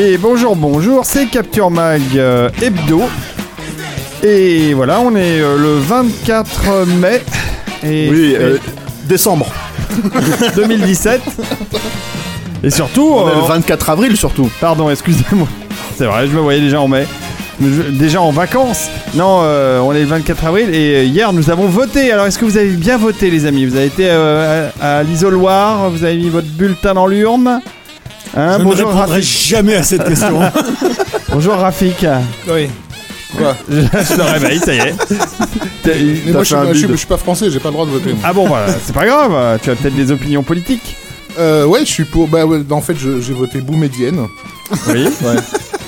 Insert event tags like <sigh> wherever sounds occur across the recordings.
Et bonjour, bonjour, c'est Capture Mag euh, Hebdo. Et voilà, on est euh, le 24 mai et, Oui, euh, décembre. <laughs> 2017. Et surtout, On est le 24 avril surtout. pardon, excusez-moi. C'est vrai, je me voyais déjà en mai. Je- Déjà en vacances. Non, euh, on est le 24 avril et euh, hier nous avons voté. Alors est-ce que vous avez bien voté les amis? Vous avez été euh, à, à l'isoloir, vous avez mis votre bulletin dans l'urne? Hein, Je ne répondrai Rafik. jamais à cette question. <laughs> bonjour Rafik. oui. <laughs> Je, je te réveille, ça y est. T'as- Mais moi, je suis, fait un pas- je, suis, bide. je suis pas français, j'ai pas le droit de voter. moi. Ah bon, voilà, c'est pas grave, tu as peut-être des opinions politiques. Euh, ouais, je suis pour. Bah, ouais, en fait, je- j'ai voté Boumedienne. Oui,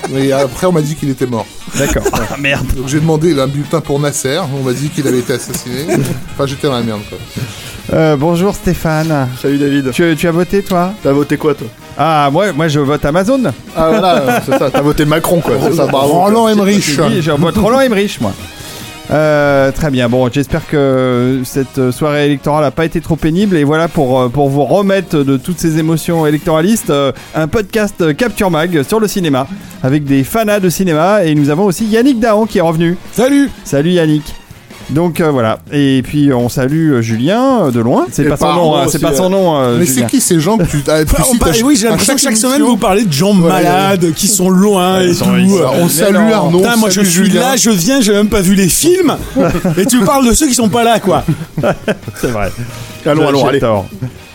Mais après, on m'a dit qu'il était mort. d'accord. Ah merde. Donc, j'ai demandé un bulletin pour Nasser. On m'a dit qu'il avait été assassiné. enfin, j'étais dans la merde, quoi. Euh, bonjour Stéphane. Salut David. Tu, tu as voté toi T'as voté quoi toi Ah, moi, moi je vote Amazon. Ah voilà, c'est ça, t'as voté Macron quoi. C'est ça, bravo. Roland Emmerich. Oui, je vote Roland Emmerich, moi. Euh, très bien. Bon, j'espère que cette soirée électorale n'a pas été trop pénible. Et voilà pour, euh, pour vous remettre de toutes ces émotions électoralistes, euh, un podcast Capture Mag sur le cinéma avec des fanas de cinéma. Et nous avons aussi Yannick Dahan qui est revenu. Salut Salut Yannick. Donc euh, voilà. Et puis on salue euh, Julien euh, de loin. C'est Et pas son nom. hein, aussi, c'est pas son nom. euh, Mais Julien. c'est qui ces gens que tu. Ah, <laughs> tu Bah, on cites parle- à- Oui, j'ai à l'impression que chaque émission semaine vous parlez de gens Ouais, malades qui sont loin et tout. ils sont- On Mais salue non. Arnaud. Putain, moi je suis Julien. là, je viens, j'ai même pas vu les films. <laughs> et tu parles de ceux qui sont pas là, quoi. <laughs> C'est vrai. Allons, allons, J'ai allez. tort.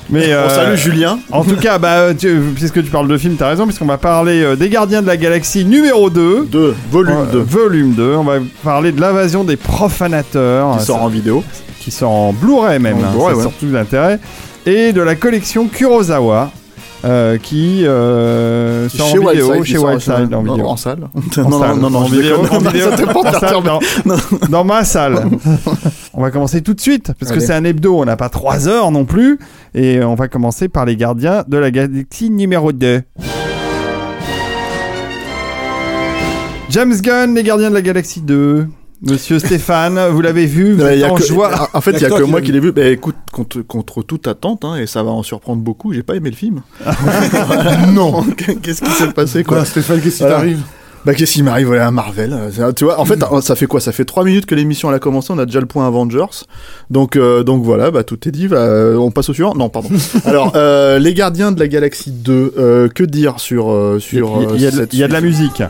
Mais On euh, salue Julien. En tout cas, bah, tu- puisque tu parles de film, t'as raison, puisqu'on va parler euh, des Gardiens de la Galaxie numéro 2. 2, volume Euh, 2, Volume 2. On va parler de l'invasion des profanateurs. qui sort en vidéo. qui sort en Blu-ray même. En hein, Blu-ray, c'est ouais. surtout d'intérêt. Et de la collection Kurosawa. Euh, qui euh, sort en vidéo Wildside, chez Wildside en non, vidéo. En salle. En <laughs> non, salle. non, non, non, en je vidéo, en <laughs> vidéo, en dans, ma salle. <laughs> on va commencer tout de suite, parce que c'est un hebdo, on n'a pas 3 heures non plus. Et on va commencer par les gardiens de la galaxie numéro 2. James Gunn, les gardiens de la galaxie 2. Monsieur Stéphane, vous l'avez vu, vous êtes y a en que- joie. En fait, il y a que moi qui l'ai vu. Bah écoute, contre, contre toute attente, hein, et ça va en surprendre beaucoup, j'ai pas aimé le film. <laughs> Non. <laughs> Qu'est-ce qui s'est passé quoi Stéphane, qu'est-ce qui Voilà. t'arrive Bah qu'est-ce qui m'arrive ouais, à Marvel euh, Tu vois, en fait, ça fait quoi? Ça fait 3 minutes que l'émission elle a commencé, on a déjà le point Avengers. Donc euh, donc voilà, bah tout est dit, bah, on passe au suivant? Non, pardon. <laughs> Alors, euh, les gardiens de la galaxie 2, euh, que dire sur sur Il y, a de- cette il y a de la musique.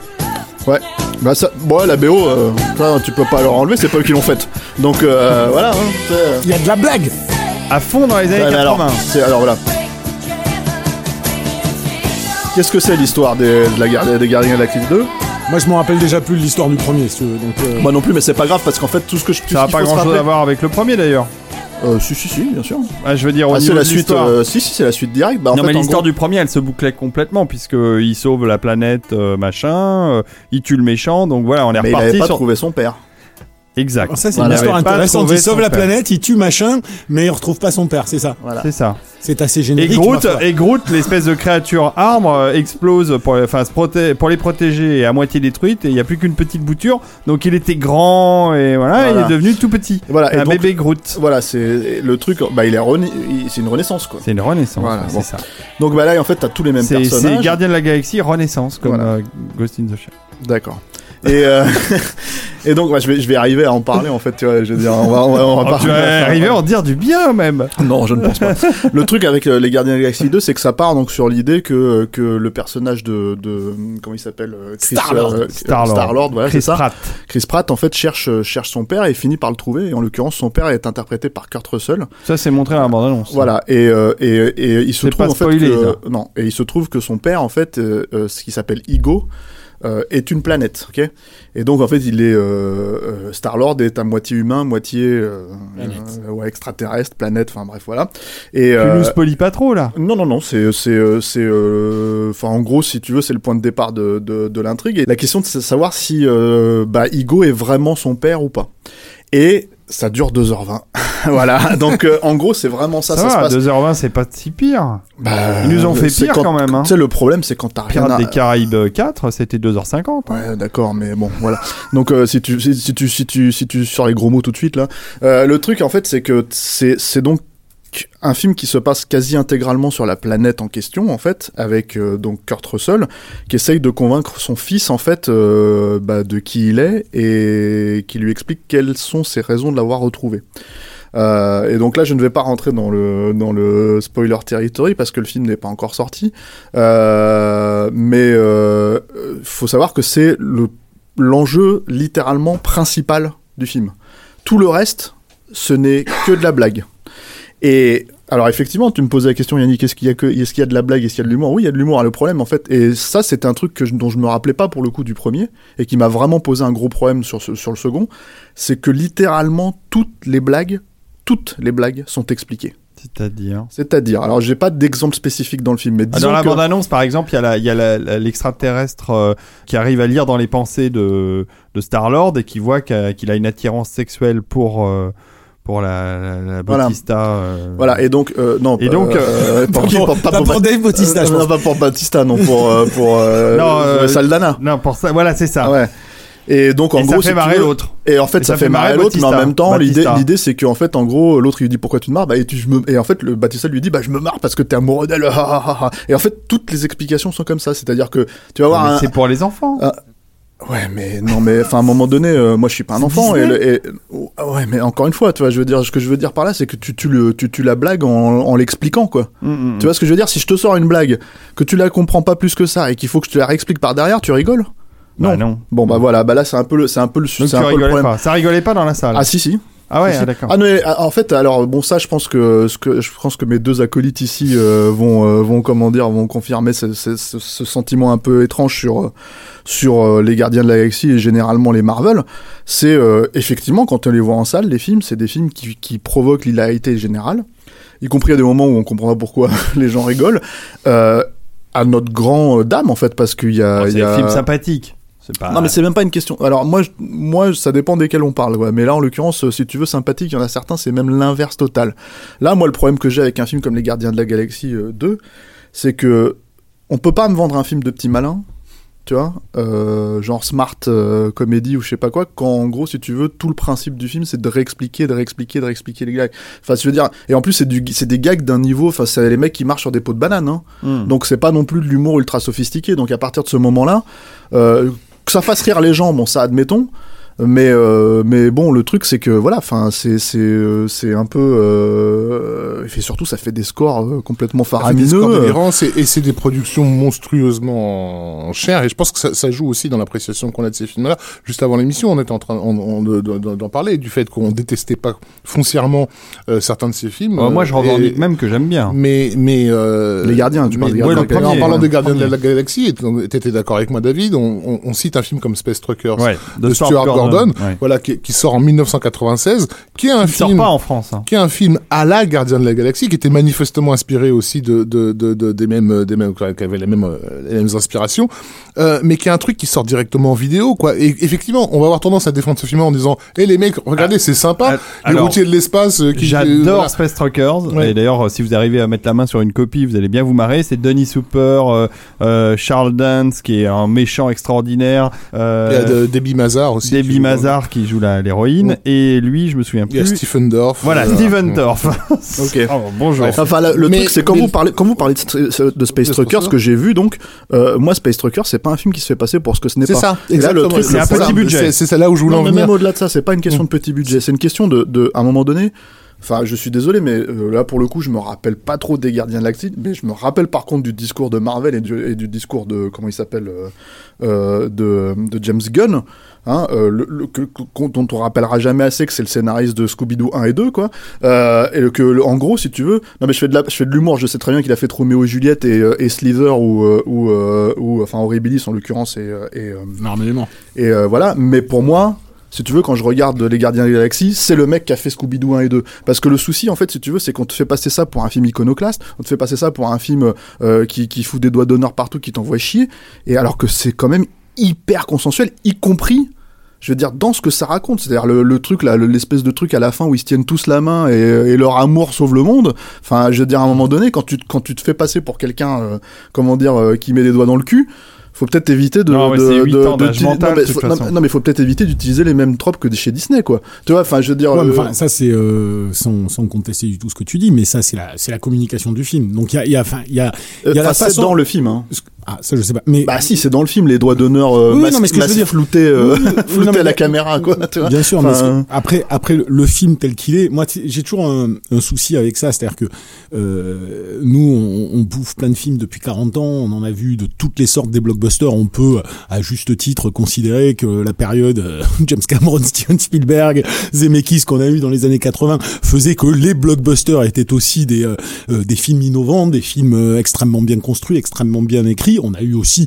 Ouais. Bah ça bon, ouais, la BO euh, ça, tu peux pas leur enlever, c'est pas eux qui l'ont faite. Donc euh, voilà, hein, euh, Il y a de la blague. À fond dans les années Ouais, mais 80. alors, voilà. Qu'est-ce que c'est l'histoire des, de la garde- des gardiens de la Galaxie 2 Moi je m'en rappelle déjà plus de l'histoire du premier, si tu veux. Donc, euh, Moi non plus, mais c'est pas grave parce qu'en fait tout ce que je Ça n'a pas grand chose à voir avec le premier d'ailleurs. Euh, si si si, bien sûr. Ah, je veux dire, au Ah, c'est niveau la de suite. euh, si si, c'est la suite directe. Bah, non fait, mais l'histoire gros- du premier elle se bouclait complètement puisque euh, il sauve la planète euh, machin, euh, il tue le méchant donc voilà on est Mais il reparti avait pas sur trouvé son père. Exact. ça c'est Voilà. une histoire intéressante. Il sauve la père. planète, il tue machin, mais il retrouve pas son père, c'est ça. Voilà. C'est ça. C'est assez Et générique. Groot, et Groot, l'espèce de créature arbre, euh, explose pour, enfin, se proté- pour les protéger et à moitié détruite et il n'y a plus qu'une petite bouture. Donc il était grand et voilà, Voilà. il est devenu tout petit. Et voilà. Et un donc, bébé Groot. Voilà, c'est le truc. Bah, il est rena- c'est une renaissance quoi. C'est une renaissance. Voilà, ouais, bon. c'est ça. Donc bah là, en fait, t'as tous les mêmes C'est c'est personnages. Gardien de la Galaxie Renaissance comme Voilà. euh, Ghost in the Shell. D'accord. Et, euh, <laughs> et donc, ouais, je, vais, je vais arriver à en parler en fait. Tu vois, je veux dire, on va, on va, on va Oh, tu vas arriver à en dire du bien même. Non, je ne pense pas. le truc avec euh, les Gardiens de la Galaxie 2, c'est que ça part donc sur l'idée que que le personnage de de comment il s'appelle euh, Chris Star-Lord. Star-Lord. Star-Lord, voilà, c'est ça. Pratt. Chris Pratt en fait cherche cherche son père et finit par le trouver. Et en l'occurrence, son père est interprété par Kurt Russell. Ça c'est montré dans la bande-annonce. Voilà. Et euh, et, et il se trouve pas en fait que non. Et il se trouve que son père en fait, ce qui s'appelle Igo. Euh, est une planète, ok? Et donc en fait, il est euh, Star Lord est à moitié humain, moitié euh, euh, ouais, extraterrestre, planète, enfin bref voilà. Et Tu euh, nous spoilies pas trop là. non, non, non, c'est, c'est, euh, c'est, euh, enfin, en gros, si tu veux, c'est le point de départ de, de, de l'intrigue. Et la question, c'est de savoir si, euh, bah, Igo est vraiment son père ou pas. Et ça dure 2h20. <laughs> voilà. Donc, euh, en gros, c'est vraiment ça, Ça, ça, va, se passe. 2h20 c'est pas si pire. Bah, Ils nous ont fait pire quand même, hein. Tu sais, le problème, c'est quand t'as rien Pirates à... des Caraïbes 4 c'était 2h50. Ouais, d'accord, mais bon, voilà. Donc, euh, si tu, si, si tu, si tu, si tu sors les gros mots tout de suite là, euh, le truc en fait, c'est que c'est, c'est donc un film qui se passe quasi intégralement sur la planète en question, en fait, avec euh, donc Kurt Russell, qui essaye de convaincre son fils, en fait, euh, bah, de qui il est et qui lui explique quelles sont ses raisons de l'avoir retrouvé. Euh, et donc là, je ne vais pas rentrer dans le spoiler territory parce que le film n'est pas encore sorti. Mais euh, faut savoir que c'est le l'enjeu littéralement principal du film. Tout le reste, ce n'est que de la blague. Et alors effectivement, tu me posais la question, Yannick, est-ce qu'il y a que, est-ce qu'il y a de la blague, est-ce qu'il y a de l'humour? Oui, il y a de l'humour. Le problème, en fait, et ça, c'est un truc que je- dont je me rappelais pas pour le coup du premier et qui m'a vraiment posé un gros problème sur ce- sur le second, c'est que littéralement toutes les blagues, toutes les blagues sont expliquées. C'est-à-dire? C'est-à-dire, alors j'ai pas d'exemple spécifique dans le film, mais Ah, disons Dans la que- bande-annonce, par exemple, il y a l'extraterrestre euh, qui arrive à lire dans les pensées de, de Star-Lord et qui voit qu'il a une attirance sexuelle pour, euh, pour la, la, la Voilà. Bautista. euh, Voilà, et donc, euh, non. Et donc, euh, pour, Pour- pour- pas pas pour Dave Bautista, je pense. non, pas pour Batista, non, pour, pour, <laughs> Non, Saldana. Non, pour ça, voilà, c'est ça. Ah ouais. Et donc, en et gros, ça fait marrer l'autre. Et en fait, ça, fait marrer l'autre, mais en même temps, l'idée, c'est qu'en fait, en gros, l'autre, il lui dit pourquoi tu te marres, bah, et, tu, je me, et en fait, le Batista lui dit, bah, je me marre parce que t'es amoureux d'elle, ah, ah, ah, ah. Et en fait, toutes les explications sont comme ça. C'est-à-dire que tu vas voir Mais un, C'est pour les enfants. Ah, Ouais, mais non, mais enfin, à un moment donné, euh, moi, je suis pas un enfant. Et, le- et- oh, ouais, mais encore une fois, tu vois, je veux dire, ce que je veux dire par là, c'est que tu tues le, tu tues la blague en, en l'expliquant, quoi. Mm, mm, Tu vois ce que je veux dire? Si je te sors une blague, que tu la comprends pas plus que ça, et qu'il faut que je te la réexplique par derrière, tu rigoles? Bah non. non. Bon, bah voilà, bah là, c'est un peu le, c'est un peu le, Donc c'est tu un peu le rigolais problème. pas. Ça rigolait pas dans la salle. Ah si si. Ah ouais, ah, d'accord. Ah non, ah, en fait, alors bon, ça, je pense que ce que je pense que mes deux acolytes ici euh, vont euh, vont comment dire, vont confirmer ce, ce- ce- ce sentiment un peu étrange sur euh, sur euh, les Gardiens de la Galaxie et généralement les Marvel. C'est euh, effectivement quand on les voit en salle, les films, c'est des films qui qui provoquent l'hilarité générale, y compris à des moments où on comprend pas pourquoi <laughs> les gens rigolent. Euh, à notre grand euh, dame en fait parce qu'il y a, Oh, y un a... film sympathique. C'est pas. Non mais c'est même pas une question. Alors moi, je- moi ça dépend desquels on parle. Ouais. Mais là en l'occurrence, euh, si tu veux sympathique, il y en a certains, c'est même l'inverse total. Là, moi le problème que j'ai avec un film comme Les Gardiens de la Galaxie euh, 2, c'est que on peut pas me vendre un film de petit malin, tu vois, euh, genre smart euh, comédie ou je sais pas quoi, quand en gros si tu veux tout le principe du film c'est de réexpliquer, de réexpliquer, de réexpliquer les gags. Enfin je veux dire, et en plus c'est du, c'est des gags d'un niveau, enfin c'est les mecs qui marchent sur des pots de banane. Hein. Mm. Donc c'est pas non plus de l'humour ultra sophistiqué. Donc à partir de ce moment-là, euh, que ça fasse rire les gens, bon ça admettons. Mais euh, mais bon le truc c'est que voilà enfin c'est c'est euh, c'est un peu euh, et fait surtout ça fait des scores euh, complètement Ça fait des faramineux. scores euh. et c'est des productions monstrueusement chères et je pense que ça, ça joue aussi dans l'appréciation qu'on a de ces films-là. Juste avant l'émission, on était en train d'en parler du fait qu'on détestait pas foncièrement euh, certains de ces films. Euh, moi, je revendique et- même que j'aime bien. Mais mais euh, Les Gardiens, tu parles des ouais, Gardiens la premier, en parlant des Gardiens de la Premier. Galaxie, et t'étais d'accord avec moi, David, on, on- on cite un film comme Space Truckers, Ouais, de Stuart Gordon, Ouais. voilà, qui, qui sort en 1996, qui est un sort film pas en France. hein. qui est un film à la Gardien de la Galaxie, qui était manifestement inspiré aussi de, de, de, de- des mêmes, des mêmes, qui avait les mêmes, euh, les mêmes inspirations, euh, mais qui est un truc qui sort directement en vidéo, quoi. Et effectivement, on va avoir tendance à défendre ce film en disant, hé les mecs, regardez, c'est sympa, ah, les routiers de l'espace, euh, qui, J'adore euh, voilà. Space Truckers. Ouais. Et d'ailleurs, si vous arrivez à mettre la main sur une copie, vous allez bien vous marrer. C'est Donny Super, euh, euh, Charles Dance, qui est un méchant extraordinaire. Il y a Euh, de- Debbie Mazar aussi. Debbie Lily Mazar qui joue la- l'héroïne, et lui, je me souviens Il y a plus. Stephen Dorff. Voilà, euh, Steven Dorff. <laughs> Ok. Oh, bonjour. Enfin, le Mais- truc, c'est quand mais- vous parlez, quand vous parlez de, Space Trucker, ce que j'ai vu, donc, euh, moi, Space Trucker, c'est pas un film qui se fait passer pour ce que ce n'est C'est pas. ça, là, le exactement. truc, c'est un ça. petit budget. C'est- C'est ça là où je voulais Non, en mais venir. même au-delà de ça, c'est pas une question de petit budget, c'est une question de, de, à un moment donné. Enfin, je suis désolé, mais euh, là, pour le coup, je me rappelle pas trop des Gardiens de l'Axie, mais je me rappelle par contre du discours de Marvel et du, et du discours de, comment il s'appelle, euh, euh, de, de James Gunn, hein, euh, le, le- que- dont on rappellera jamais assez que c'est le scénariste de Scooby-Doo 1 et 2, quoi. Euh, et que, le- en gros, si tu veux, non mais je fais de la, je fais de l'humour, je sais très bien qu'il a fait Roméo et Juliette et, euh, et Slither ou, euh, ou, euh, ou, enfin, Horribilis en l'occurrence et, et, euh, Normalement. et voilà, mais pour moi, si tu veux, quand je regarde Les Gardiens de la Galaxie, c'est le mec qui a fait Scooby-Doo 1 et 2. Parce que le souci, en fait, si tu veux, c'est qu'on te fait passer ça pour un film iconoclaste, on te fait passer ça pour un film euh, qui, qui fout des doigts d'honneur partout, qui t'envoie chier, et alors que c'est quand même hyper consensuel, y compris je veux dire, dans ce que ça raconte, c'est-à-dire le, le truc, là, le- l'espèce de truc à la fin où ils se tiennent tous la main et, et leur amour sauve le monde. Enfin, je veux dire, à un moment donné, quand tu, te- quand tu te fais passer pour quelqu'un, euh, comment dire, euh, qui met les doigts dans le cul, faut peut-être éviter de. Non, mais de, de- mental, non, faut- non, façon. non, mais faut peut-être éviter d'utiliser les mêmes tropes que chez Disney, quoi. Tu vois, enfin, je veux dire. Ouais, euh, enfin, ça c'est euh, sans, sans contester du tout ce que tu dis, mais ça c'est la c'est la communication du film. Donc il y a il y a enfin il y a euh, il y a la façon dans le film, hein. Ah ça je sais pas mais Bah si, c'est dans le film, les doigts d'honneur euh, Oui, oui, mas- non, mais ce que je veux massifs dire- floutés, euh, Oui, oui, oui, <laughs> floutés non, mais- à la caméra, quoi. Tu vois Bien sûr, mais après, après le- film tel qu'il est, moi j'ai toujours un, un souci avec ça, c'est-à-dire que euh, nous on, on bouffe plein de films depuis 40 ans, on en a vu de toutes les sortes des blockbusters, on peut à juste titre considérer que la période euh, <laughs> James Cameron, Steven Spielberg, Zemeckis qu'on a eu dans les années 80 faisait que les blockbusters étaient aussi des euh, des films innovants, des films extrêmement bien construits, extrêmement bien écrits. On a eu aussi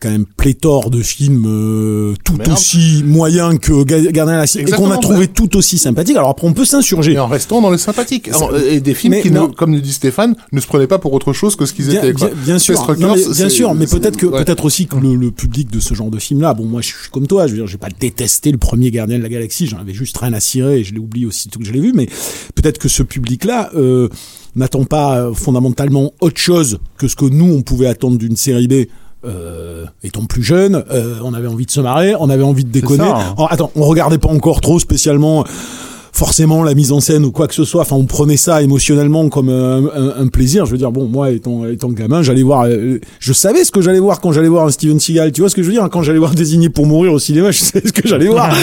quand même pléthore de films euh, tout aussi moyens que Ga- Gardien de la Galaxie et qu'on a trouvé tout aussi sympathiques. Alors après on peut s'insurger. Et en restant dans les sympathiques. Alors, et des films Mais qui, ne- comme le dit Stéphane, ne se prenaient pas pour autre chose que ce qu'ils étaient. Quoi. bien- bien sûr, Non, bien sûr, mais peut-être que ouais. peut-être aussi que le, le public de ce genre de film là, bon moi je suis comme toi, je veux dire, j'ai pas détesté le premier Gardien de la Galaxie, j'en avais juste rien à cirer et je l'ai oublié aussitôt que je l'ai vu, mais peut-être que ce public là euh, n'attend pas euh, fondamentalement autre chose que ce que nous on pouvait attendre d'une série B. Euh, étant plus jeune, euh, on avait envie de se marrer, on avait envie de déconner. ça, hein. Oh, attends, on regardait pas encore trop spécialement forcément la mise en scène ou quoi que ce soit. Enfin, on prenait ça émotionnellement comme un, un- un plaisir. Je veux dire, bon, moi, étant, étant gamin, j'allais voir, euh, je savais ce que j'allais voir quand j'allais voir un Steven Seagal. Tu vois ce que je veux dire? Quand j'allais voir Désigné pour mourir au cinéma, <laughs> je savais ce que j'allais voir.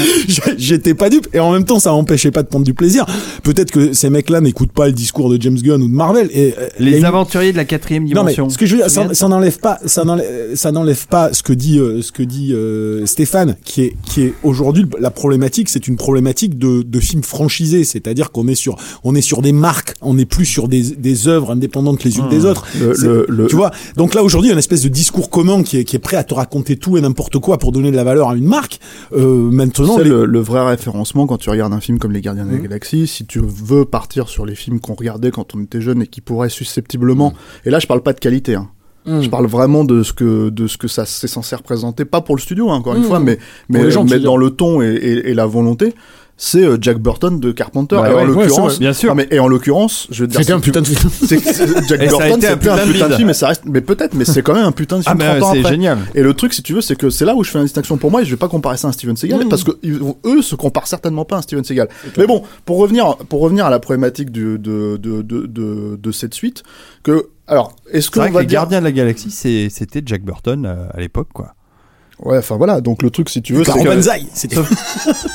J'étais pas dupe. Et en même temps, ça m'empêchait pas de prendre du plaisir. Peut-être que ces mecs-là n'écoutent pas le discours de James Gunn ou de Marvel. Et, euh, Les aventuriers de la quatrième non mais dimension. ce que je veux dire, ça, n'enlève pas, ça n'enlève, pas ce que dit, euh, ce que dit euh, Stéphane, qui est, qui est aujourd'hui la problématique, c'est une problématique de, de films franchisés, c'est-à-dire qu'on est sur, on est sur des marques, on n'est plus sur des, des œuvres indépendantes les unes des autres. le- le- le- tu vois, donc là aujourd'hui, il y a une espèce de discours commun qui est, qui est prêt à te raconter tout et n'importe quoi pour donner de la valeur à une marque. Euh, maintenant, les- le, le vrai référencement quand tu regardes un film comme Les Gardiens de la Mhm. Galaxie. Si tu veux partir sur les films qu'on regardait quand on était jeune et qui pourraient susceptiblement, et là je parle pas de qualité, hein. Je parle vraiment de ce que de ce que ça c'est censé représenter, pas pour le studio hein, encore une fois, mais mais, mais dans le ton et, et- et la volonté. C'est euh, Jack Burton de Carpenter. Bah et, ouais, en c'est l'occurrence, bien sûr. Non, mais, et en l'occurrence, je veux dire, c'était un c'est- putain de film. c'est- c'est- <laughs> Jack Et Burton, un c'était un putain de putain de film, mais ça reste, mais peut-être, mais c'est quand même un putain de Ah film bah 30 ans c'est génial. Et le truc, si tu veux, c'est que c'est là où je fais une distinction pour moi et je vais pas comparer ça à un Steven Seagal Mmh. parce que eux se comparent certainement pas à un Steven Seagal. Mais bon, pour revenir, pour revenir à la problématique du, de, de, de, de, de cette suite, que, alors, est-ce C'est qu'on vrai que va les dire, Gardiens de la Galaxie, c'est- c'était Jack Burton euh, à l'époque, quoi. Ouais, enfin voilà, donc le truc, si tu veux, c'est Banzai, <laughs> c'était.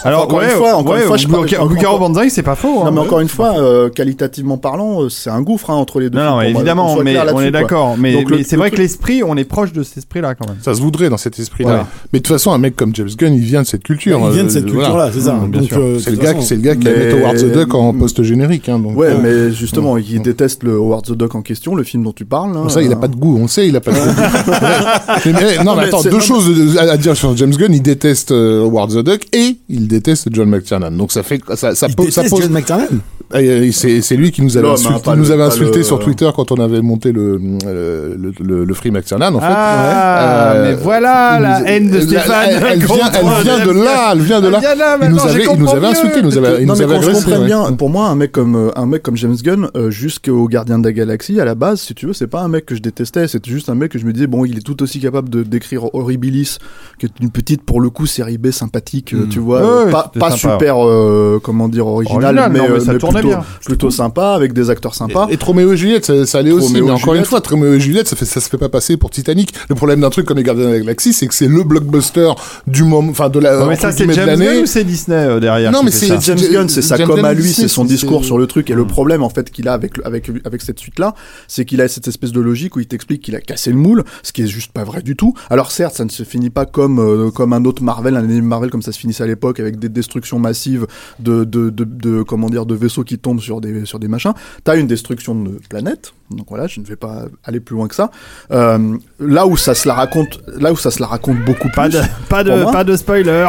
Alors, Encore ouais, une fois, encore ouais, une fois, je parle- encore- Banzai, c'est pas faux. non hein. mais encore une fois, euh, qualitativement parlant, euh, c'est un gouffre hein, entre les deux. Non, films, non, évidemment, soit mais on est d'accord. Mais, c'est vrai truc- que l'esprit, on est proche de cet esprit-là quand même. Ça se voudrait dans cet esprit-là. Voilà. Mais de toute façon, un mec comme James Gunn, il vient de cette culture. Il vient de cette Euh, culture-là, voilà. c'est ça. Mmh, bien Donc, sûr. euh, C'est le gars, c'est le gars qui a Mais- mis Howard the Duck en post générique. Hein, Ouais, mais justement, il déteste le Howard the Duck en question, le film dont tu parles. hein. ça, il a pas de goût. On sait, il a pas de goût. <laughs> non, mais attends, deux choses à, à dire sur James Gunn. Il déteste euh, Howard the Duck et il déteste John McTiernan. Donc ça fait, ça, ça, Il ça pose. John McTiernan. Ah, C'est c'est lui qui nous avait L'homme, insulté, nous avait le- sur Twitter quand on avait monté le le le, Free McTiernan. En fait, Ah, Euh, mais voilà il la nous- haine de Stéphane. Elle, elle vient, elle vient de là, elle vient de là. Elle vient là, Il nous avait, il nous avait insulté, il nous avait, il non nous mais avait agressé. ouais. bien, pour moi un mec comme euh, un mec comme James Gunn euh, jusqu'au Gardien de la Galaxie à la base, si tu veux, c'est pas un mec que je détestais, c'était juste un mec que je me disais bon, il est tout aussi capable de d'écrire Horribilis qui est une petite pour le coup série B sympathique, euh, Mm. tu vois, Ouais, euh, pas, pas super, euh, comment dire, original, Original, mais, non, mais euh, ça mais plutôt, bien. plutôt sympa avec des acteurs sympas. Et, et Troméo et Juliette, ça, ça allait aussi. Roméo Mais encore une fois, Troméo et Juliette, ça, fait, ça se fait pas passer pour Titanic. Le problème d'un truc comme les Gardiens de la Galaxie, c'est que c'est le blockbuster du moment, enfin de la. Non, mais ça, c'est James. Gunn ou c'est Disney euh, derrière Non, mais c'est- ça James Gunn, c'est sa James com à lui, c'est- son discours sur le truc. Et le problème, en fait, qu'il a avec, avec, avec cette suite-là, c'est qu'il a cette espèce de logique où il t'explique qu'il a cassé le moule, ce qui est juste pas vrai du tout. Alors certes, ça ne se finit pas comme, euh, comme un autre Marvel, un anime Marvel comme ça se finissait à l'époque, avec des destructions massives de, de, de, de- comment dire, de vaisseaux qui tombent sur des, sur des machins. T'as une destruction de planète. Donc voilà, je ne vais pas aller plus loin que ça. Euh, là où ça se la raconte, là où ça se la raconte beaucoup plus. Pas de, pas de, moi pas de spoiler.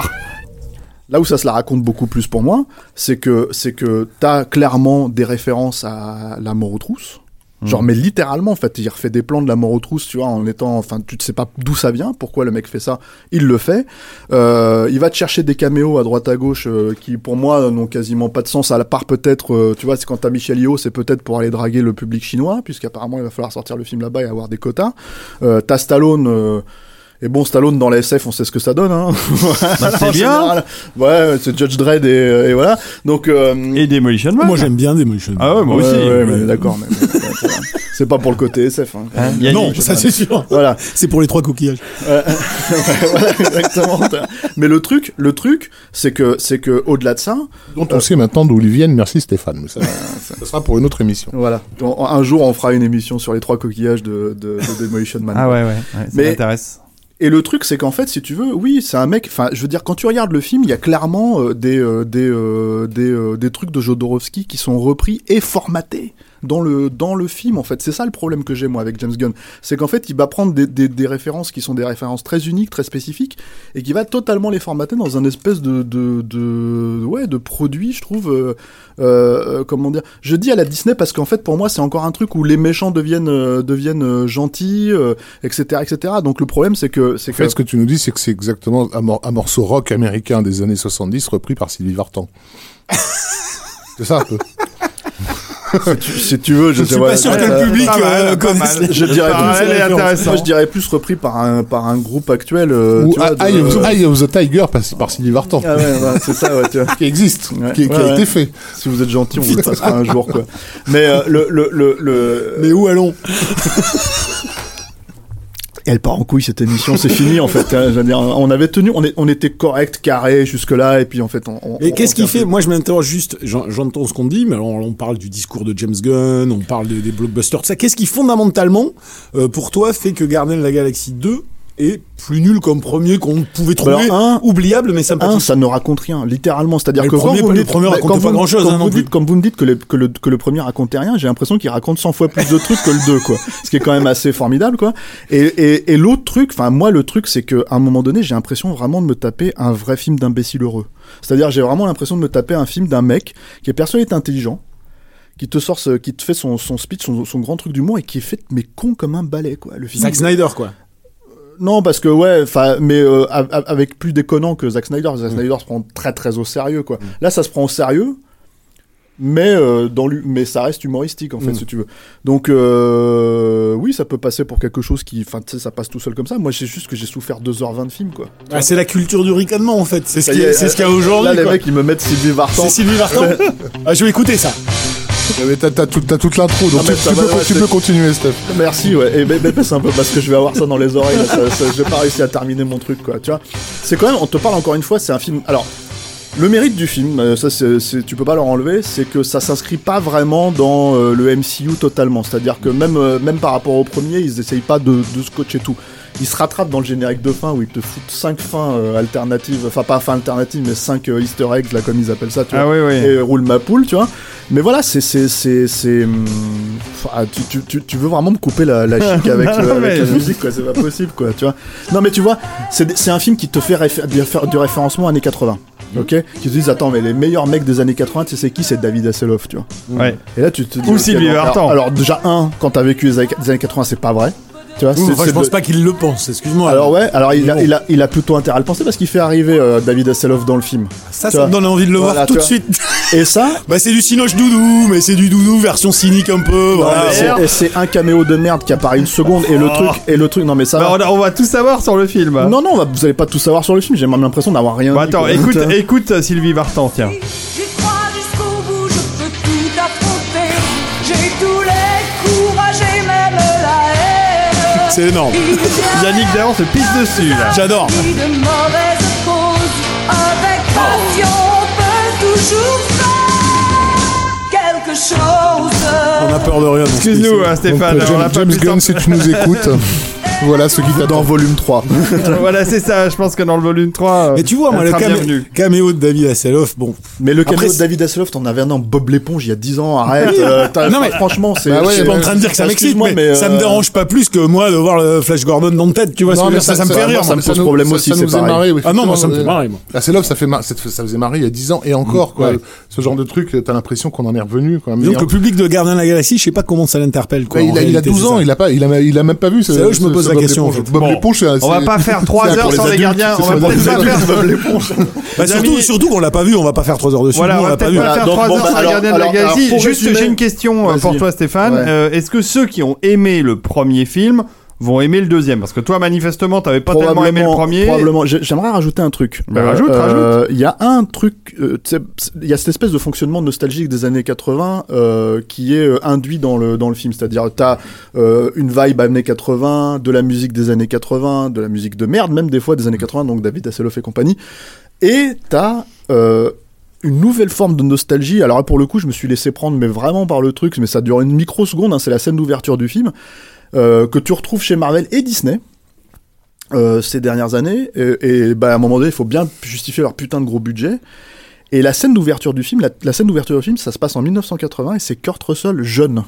Là où ça se la raconte beaucoup plus pour moi, c'est que c'est que t'as clairement des références à la mort aux trousses. Genre, mais littéralement, en fait, il refait des plans de la mort aux trousses, tu vois, en étant, enfin, tu ne sais pas d'où ça vient, pourquoi le mec fait ça, il le fait. Euh, il va te chercher des caméos à droite à gauche euh, qui, pour moi, n'ont quasiment pas de sens, à la part peut-être, euh, tu vois, c'est quand t'as Michel Yeo, c'est peut-être pour aller draguer le public chinois, puisqu'apparemment, il va falloir sortir le film là-bas et avoir des quotas. Euh, t'as Stallone, euh, et bon, Stallone dans la SF, on sait ce que ça donne, hein. <laughs> Bah, c'est En bien. général. Ouais, c'est Judge Dredd et, et voilà. Donc, euh, Et Demolition Man. Moi j'aime bien Demolition. Man. Ah ouais, moi ouais, aussi. ouais, mais d'accord, mais, mais, ouais, c'est vrai. c'est pas pour le côté SF. Hein, Hein, non, ça c'est sûr. Voilà. C'est pour les trois coquillages. <laughs> voilà, exactement. Mais le truc, le truc, c'est que, c'est que, au-delà de ça, Dont on sait maintenant d'où ils viennent. Merci Stéphane. Mais ça, ça sera pour une autre émission. voilà. On- Un jour, on fera une émission sur les trois coquillages de, de, de Demolition Man. Ah ouais, ouais, ouais ça Mais- m'intéresse. Et le truc, c'est qu'en fait, si tu veux, oui, c'est un mec. Enfin, je veux dire, quand tu regardes le film, il y a clairement euh, des euh, des euh, des, euh, des trucs de Jodorowsky qui sont repris et formatés dans le dans le film. En fait, c'est ça le problème que j'ai moi avec James Gunn, c'est qu'en fait, il va prendre des, des des références qui sont des références très uniques, très spécifiques, et qui va totalement les formater dans un espèce de de de ouais de produit, je trouve. euh, euh, comment dire Je dis à la Disney parce qu'en fait, pour moi, c'est encore un truc où les méchants deviennent euh, deviennent gentils, etc., etc. Donc le problème, c'est que c'est En fait, que ce que tu nous dis, c'est que c'est exactement un, mor- un morceau rock américain des années 70 repris par Sylvie Vartan. <laughs> c'est ça un peu. Si tu, si tu veux, je, Je suis pas sûr que le euh, public euh, connaisse Je dirais plus, est intéressant. moi, je dirais plus repris par un par un groupe actuel. euh, Ou tu vois, de- Eye of, Eye of the Tiger par, par Sylvie Vartan. Ah ouais, ouais, c'est ça, ouais, tu vois. <laughs> Qui existe, Ouais. qui, qui Ouais, a été fait. Si vous êtes gentil, on vous le passera <laughs> un jour, quoi. Mais euh, le le le, le... Mais où allons? <laughs> elle part en couille cette émission, c'est fini en fait. hein, dire, on avait tenu, on, est, on était correct, carré jusque là, et puis en fait, on. on- Mais on- qu'est-ce on qu'il tient fait. Moi, je m'interroge juste. j'en- J'entends ce qu'on dit, mais alors on parle du discours de James Gunn, on parle des, des blockbusters, tout ça. Qu'est-ce qui fondamentalement, euh, pour toi, fait que Gardien de la Galaxie 2 est plus nul comme premier qu'on pouvait trouver Alors, un- oubliable mais Un, sympathique ça ne raconte rien, littéralement. C'est-à-dire que le premier, quand vous me le dites, premier quand pas grand-chose, quand hein, vous dites- me dites que le, que le, que le premier racontait rien, j'ai l'impression qu'il raconte 100 fois plus de trucs que le 2, quoi. Ce qui est quand même assez formidable, quoi. Et, et, et l'autre truc, enfin, moi, le truc, c'est qu'à un moment donné, j'ai l'impression vraiment de me taper un vrai film d'imbécile heureux. C'est-à-dire, j'ai vraiment l'impression de me taper un film d'un mec qui est persuadé d'être intelligent, qui te sort, ce- qui te fait son, son speech, son, son grand truc d'humour et qui est fait, mais con comme un balai, quoi. Le film. Zack Snyder, quoi. Non, parce que ouais, enfin, mais euh, a- a- avec plus déconnant que Zack Snyder. Zack Snyder se prend très très au sérieux, quoi. Là, ça se prend au sérieux, mais euh, dans mais ça reste humoristique en fait, Mm. si tu veux. Donc euh, oui, ça peut passer pour quelque chose qui, enfin, tu sais, ça passe tout seul comme ça. Moi, c'est juste que j'ai souffert 2h20 de film, quoi. Ah, c'est la culture du ricanement en fait. C'est ce y qu'il y a Là, aujourd'hui. les quoi. mecs, ils me mettent Sylvie Vartan. C'est Sylvie Vartan. <laughs> ah, je vais écouter ça. Mais t'as, t'as tout- t'as toute l'intro, donc mais tu, ça tu va, peux, ouais, tu c'est- peux continuer, Steph. Merci, ouais. Et ben, ben, c'est un peu parce que je vais avoir ça dans les oreilles. là, ça, ça, j'ai pas réussi à terminer mon truc, quoi. Tu vois, c'est quand même. On te parle encore une fois. C'est un film. Alors, le mérite du film, euh, ça, c'est, c'est- tu peux pas leur enlever, c'est que ça s'inscrit pas vraiment dans euh, le MCU totalement. C'est-à-dire que même, euh, même par rapport au premier, ils essayent pas de, de scotcher tout. Ils se rattrapent dans le générique de fin où ils te foutent 5 fins euh, alternatives, enfin pas fin alternatives, mais 5 easter eggs, là, comme ils appellent ça, tu vois Ah oui, oui. et roule ma poule, tu vois. Mais voilà, c'est c'est c'est c'est hum, ah, tu, tu, tu, tu veux vraiment me couper la, la <laughs> chic avec, le- avec Mais- la musique quoi, c'est pas possible quoi, tu vois. Non mais tu vois, c'est c'est un film qui te fait réfé- du réfé- du référencement années 80. OK? Qui te disent attends mais les meilleurs mecs des années 80, tu sais c'est qui? C'est David Hasselhoff, tu vois. Ouais. Et là tu te dis Ou Sylvie alors-. Alors, déjà un quand t'as vécu les années, les années 80, c'est pas vrai. Tu vois, c'est- Enfin, c'est je pense de- pas qu'il le pense, excuse-moi. Alors ouais, alors il a, il a, il a plutôt intérêt à le penser parce qu'il fait arriver euh, David Hasselhoff dans le film. ça, tu ça vois. me donne envie de le Voilà, voir tout de suite. <laughs> Et ça, <laughs> bah, c'est du Sinoche Doudou, mais c'est du Doudou version cynique un peu. voilà. et c'est- un caméo de merde qui apparaît une seconde et le Oh. truc et le truc non mais ça Bah, va. on, a- on va tout savoir sur le film. non non va- vous allez pas tout savoir sur le film j'ai même l'impression d'avoir rien dit, attends, quoi. écoute, <laughs> écoute Sylvie Vartan, tiens. C'est énorme. Yannick d'ailleurs se pisse dessus là. J'adore. passion, on a peur de rien. Excuse-nous, hein, Stéphane. Donc, on James pu Gunn, si tu nous écoutes, <laughs> voilà ce qui dans t'attend. volume 3 <laughs> voilà, c'est ça. Je pense que dans le volume 3. euh, Mais tu vois, moi, le camé- bienvenue. caméo de David Hasselhoff, bon. mais le caméo Après, de c'est- David Hasselhoff t'en avais un dans Bob l'éponge il y a 10 ans arrête <laughs> euh, Non, mais- franchement c'est Bah ouais, Je suis c'est- pas en train de dire que ça m'excite, excuse-moi, mais, ça me euh, dérange pas plus que moi de voir le Flash Gordon dans le tête, tu vois ça, ça me fait rire. ça moi. me pose problème aussi, ça c'est nous faisait pareil. marrer, oui, Ah non, moi, ça me fait marrer, moi. La Célof, ça faisait marrer il y a 10 ans et encore quoi. Ce genre de truc, t'as l'impression qu'on en est revenu quoi. Mais Donc en- le public de Gardien de la Galaxie, je sais pas comment ça l'interpelle. quoi, en il, a, il a réalité, 12 c'est ans, il a pas, il a, même pas vu. ce- C'est là où je me ce- pose la Bob question. Bob l'éponge, c'est- On va pas faire 3 c'est heures pour les gardiens. On va peut-être les pas faire. <laughs> Bob l'éponge Bah, surtout, surtout qu'on l'a pas vu, on va pas faire 3 heures dessus. Voilà, on va pas peut-être vu. pas faire Donc, 3 bon, heures bah, sur les gardiens de la galaxie. Juste, j'ai une question euh, pour toi, Stéphane. Euh, Est-ce que ceux qui ont aimé le premier film vont aimer le deuxième Parce que toi, manifestement, t'avais pas tellement aimé le premier. Probablement. J'ai- J'aimerais rajouter un truc. Bah, rajoute, Il y a un truc. euh, Il y a cette espèce de fonctionnement nostalgique des années 80 euh, qui est euh, induit dans le dans le film. C'est-à-dire, t'as euh, une vibe années 80, de la musique des années 80, de la musique de merde même des fois des années 80, donc David Hasselhoff et compagnie. Et t'as euh, une nouvelle forme de nostalgie. Alors pour le coup, je me suis laissé prendre, mais vraiment par le truc, mais ça dure une microseconde. hein, c'est la scène d'ouverture du film euh, que tu retrouves chez Marvel et Disney. euh, ces dernières années et, et bah, à un moment donné il faut bien justifier leur putain de gros budget et la scène d'ouverture du film la, la scène d'ouverture du film ça se passe en 1980 et c'est Kurt Russell jeune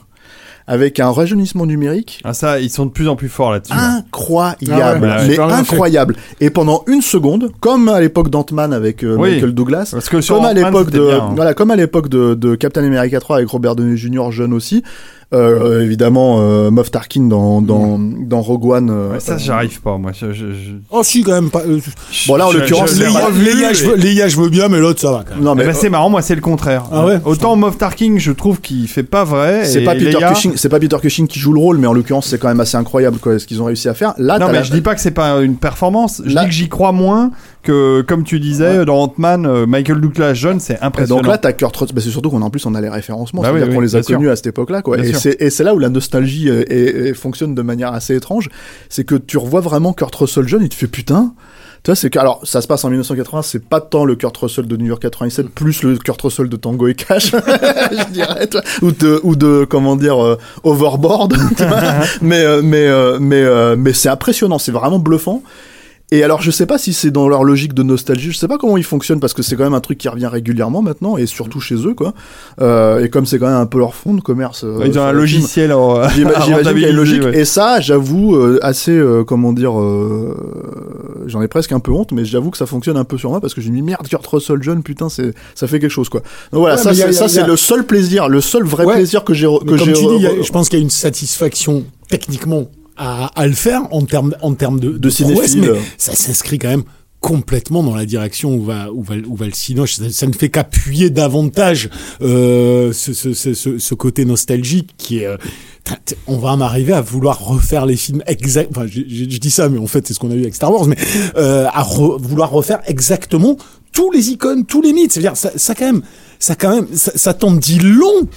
avec un rajeunissement numérique Ah, ça, ils sont de plus en plus forts là-dessus. incroyable, Ah ouais, ouais, mais incroyable. Et pendant une seconde, comme à l'époque d'Ant-Man avec euh, Oui. Michael Douglas, Parce que sur comme à l'époque de, bien, hein. voilà, comme à l'époque de, de Captain America 3 avec Robert Downey Jr. jeune aussi, euh, évidemment euh, Moff Tarkin dans dans, dans Rogue One. euh, Ouais, ça, j'arrive pas, moi. Je, je, je- Oh, si, quand même pas. euh, Bon, là, en je- l'occurrence, Les pas- gars, je veux- bien, mais l'autre, ça va quand même. non Eh mais ben, c'est marrant, moi c'est le contraire. Ah ouais Autant Moff Tarkin, je trouve qu'il fait pas vrai. C'est pas Peter Leia- Cushing, c'est pas Peter Cushing qui joue le rôle, mais en l'occurrence c'est quand même assez incroyable quoi, ce qu'ils ont réussi à faire. Là, Non mais la- je dis pas que c'est pas une performance. Je Là- dis que j'y crois moins que, comme tu disais dans Ant-Man, euh, Michael Douglas jeune, c'est Et impressionnant. donc là, t'as Kurt Russell. Bah, c'est surtout qu'on en plus on a les référencements, Bah oui, qu'on les a sûr. connus à cette époque-là, quoi. Bien Et c'est là où la nostalgie euh, est- est- fonctionne de manière assez étrange, c'est que tu revois vraiment Kurt Russell jeune, il te fait putain. Tu vois, c'est que alors ça se passe en 1980, c'est pas tant le Kurt Russell de New York 97, plus le Kurt Russell de Tango et Cash, <laughs> je dirais, ou de ou de comment dire euh, Overboard, <laughs> <laughs> mais mais mais euh, mais c'est impressionnant, c'est vraiment bluffant. Et alors, je sais pas si c'est dans leur logique de nostalgie, je sais pas comment ils fonctionnent parce que c'est quand même un truc qui revient régulièrement maintenant et surtout chez eux, quoi. Euh, et comme c'est quand même un peu leur fond de commerce. euh, Ils ont un logiciel en- <laughs> J'imagine qu'il y a une logique. ouais. Et ça, j'avoue, euh, assez, euh, comment dire, euh, j'en ai presque un peu honte, mais j'avoue que ça fonctionne un peu sur moi parce que j'ai mis merde, Kurt Russell jeune, putain, c'est, ça fait quelque chose, quoi. Donc voilà, Ouais, ça, c'est, a- ça, c'est le seul plaisir, le seul vrai Ouais. plaisir que j'ai, que comme j'ai. je pense qu'il y a une satisfaction techniquement à, à le faire en termes en termes de, De cinéphile. mais ça s'inscrit quand même complètement dans la direction où va où va où va le cinoche ça, ça ne fait qu'appuyer davantage euh, ce, ce, ce, ce, côté nostalgique qui est euh, on va en arriver à vouloir refaire les films exact enfin je, je- je dis ça mais en fait c'est ce qu'on a eu avec Star Wars mais euh, à re- vouloir refaire exactement tous les icônes tous les mythes c'est à dire ça, ça quand même ça quand même ça, ça t'en dit long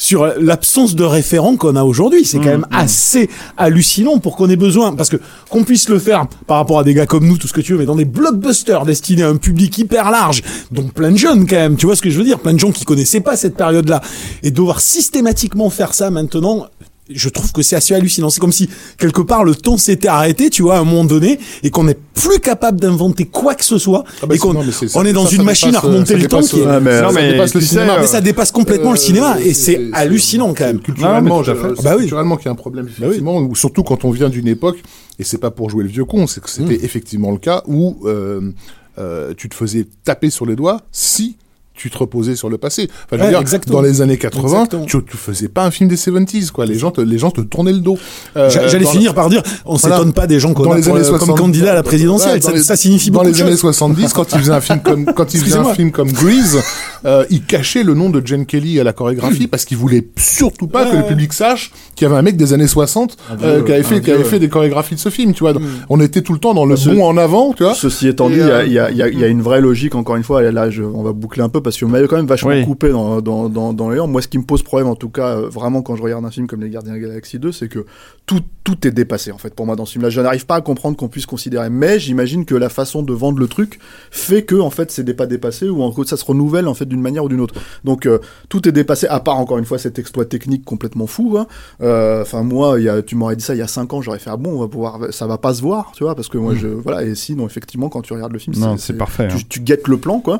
sur l'absence de référents qu'on a aujourd'hui. C'est quand même assez hallucinant pour qu'on ait besoin, parce que qu'on puisse le faire par rapport à des gars comme nous, tout ce que tu veux, mais dans des blockbusters destinés à un public hyper large, donc plein de jeunes quand même, tu vois ce que je veux dire, plein de gens qui connaissaient pas cette période-là, et devoir systématiquement faire ça maintenant. Je trouve que c'est assez hallucinant. C'est comme si quelque part le temps s'était arrêté, tu vois, à un moment donné, et qu'on n'est plus capable d'inventer quoi que ce soit, Ah bah et qu'on ça- on est dans ça, une ça machine à dépasse, remonter le temps qui est, euh, mais- Non, ça dépasse le cinéma. euh, mais ça dépasse complètement le Euh, cinéma, et c'est hallucinant quand même. Culturellement, fait. c'est Bah oui. culturellement qu'il y a un problème, effectivement, ou surtout quand on vient d'une époque, et c'est pas pour jouer le vieux con, c'est que c'était Mm. effectivement le cas où euh, euh, tu te faisais taper sur les doigts si tu te reposais sur le passé. Enfin, je veux Ouais, dire, exactement. dans les années 80, Exactement. tu, tu faisais pas un film des 70s, quoi. Les gens te, les gens te tournaient le dos. Euh, J'a- J'allais finir par dire, on Voilà. s'étonne pas des gens qu'on les pour années le- 60, comme candidat à la présidentielle. Ouais, ça, les- ça signifie dans beaucoup les de années choses. 70 quand il faisait un film comme quand il faisait un film comme Grease euh, il cachait le nom de Jane Kelly à la chorégraphie parce qu'il voulait surtout pas que le public sache qu'il y avait un mec des années 60 euh, qui avait fait qui avait fait des chorégraphies de ce film tu vois on était tout le temps dans le Ce- bon en avant tu vois Ceci étant dit, il y a- il y, a, il y a- il y a une vraie logique, encore une fois, et là je, on va boucler un peu parce que vous m'avez quand même vachement Oui. coupé dans, dans, dans, dans les langues. Moi, ce qui me pose problème, en tout cas, euh, vraiment, quand je regarde un film comme Les Gardiens de la Galaxie 2, c'est que tout, tout est dépassé, en fait, pour moi, dans ce film-là. Je n'arrive pas à comprendre qu'on puisse considérer, mais j'imagine que la façon de vendre le truc fait que, en fait, c'est des pas dépassé ou en gros, ça se renouvelle, en fait, d'une manière ou d'une autre. Donc, euh, tout est dépassé, à part, encore une fois, cet exploit technique complètement fou. hein. Euh, Enfin, moi, il y a, tu m'aurais dit ça il y a 5 ans, j'aurais fait, ah bon, on va pouvoir, ça va pas se voir, tu vois, parce que moi, je, voilà, et sinon, effectivement, quand tu regardes le film, c'est parfait. hein. tu, tu guettes le plan, quoi.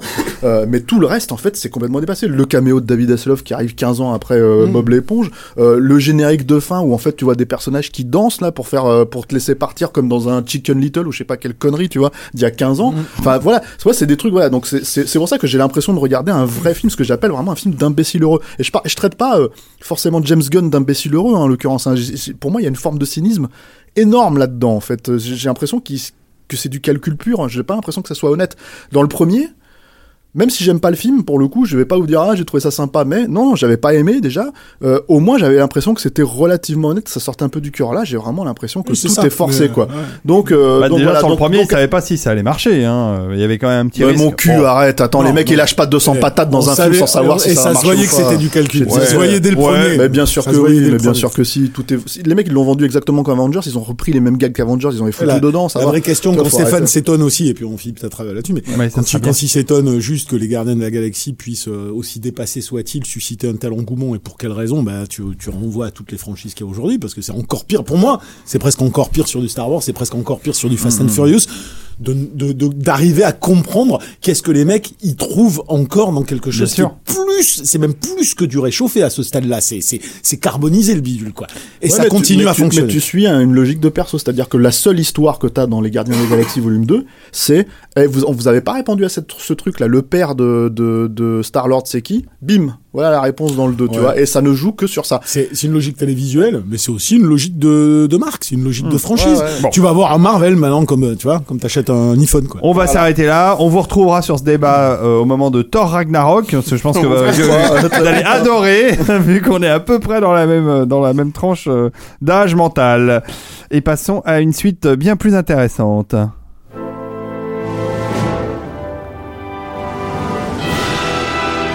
Mais tout le reste, en fait, c'est complètement dépassé. Le caméo de David Hasselhoff qui arrive 15 ans après euh, Mm. Bob l'éponge, euh, le générique de fin où en fait tu vois des personnages qui dansent là pour faire euh, pour te laisser partir comme dans un Chicken Little ou je sais pas quelle connerie, tu vois, d'il y a 15 Mm. ans. Enfin voilà, c'est des trucs voilà. Donc c'est pour ça que j'ai l'impression de regarder un vrai film, ce que j'appelle vraiment un film d'imbécile heureux. Et je par- je traite pas euh, forcément James Gunn d'imbécile heureux hein, en l'occurrence. hein. Pour moi, il y a une forme de cynisme énorme là-dedans en fait. J'ai l'impression qu'il que c'est du calcul pur. hein. J'ai pas l'impression que ça soit honnête. Dans le premier, même si j'aime pas le film, pour le coup, je vais pas vous dire ah j'ai trouvé ça sympa, mais non, j'avais pas aimé déjà. Euh, au moins, j'avais l'impression que c'était relativement honnête, ça sortait un peu du cœur. Là, j'ai vraiment l'impression que Oui, tout ça. est forcé, Mais, quoi. ouais. Donc, euh, Bah, donc déjà voilà, sur le premier, donc- il savait pas si ça allait marcher. Hein. Il y avait quand même un petit Ouais, risque. mon cul, arrête. Attends, les mecs, non. ils lâchent pas 200 patates dans On un savait- film sans savoir si et ça, ça se voyait que c'était du calcul. Ouais. Ça se voyait dès le Ouais, premier. Mais bien sûr Ça que oui, mais bien sûr que si. Tout est... Les mecs, ils l'ont vendu exactement comme Avengers. Ils ont repris les mêmes gags qu'Avengers. Ils ont les foutu dedans. Ça la vraie question, quand Stéphane s'étonne aussi, et puis on finit peut-être là-dessus, mais quand, il s'étonne juste que les gardiens de la galaxie puissent euh, aussi dépassés soient-ils susciter un tel engouement et pour quelle raison, bah, tu, tu renvoies à toutes les franchises qu'il y a aujourd'hui parce que c'est encore pire. Pour moi, c'est presque encore pire sur du Star Wars, c'est presque encore pire sur du Fast and Mm-hmm. Furious de, de, de- d'arriver à comprendre qu'est-ce que les mecs y trouvent encore dans quelque chose qui est plus, c'est même plus que du réchauffé à ce stade-là. C'est, c'est, c'est carbonisé le bidule, quoi. Et Ouais, ça tu- continue à tu- fonctionner. Mais tu suis hein, une logique de perso, c'est-à-dire que la seule histoire que t'as dans Les Gardiens de la Galaxie <laughs> volume 2, c'est eh, vous, on vous avez pas répondu à cette, ce truc-là. Le père de, de, de Star Lord, c'est qui? Bim, voilà la réponse dans le 2, tu vois. Et ça ne joue que sur ça. C'est c'est une logique télévisuelle, mais c'est aussi une logique de, de marque, c'est une logique de franchise. Ouais, ouais. Bon. Tu vas voir un Marvel maintenant comme euh, tu vois, comme t'achètes un iPhone quoi. On va s'arrêter là. On vous retrouvera sur ce débat euh, au moment de Thor Ragnarok. Parce que je pense <laughs> que, euh, que vous allez adorer, <laughs> vu qu'on est à peu près dans la même, dans la même tranche euh, d'âge mental. Et passons à une suite bien plus intéressante.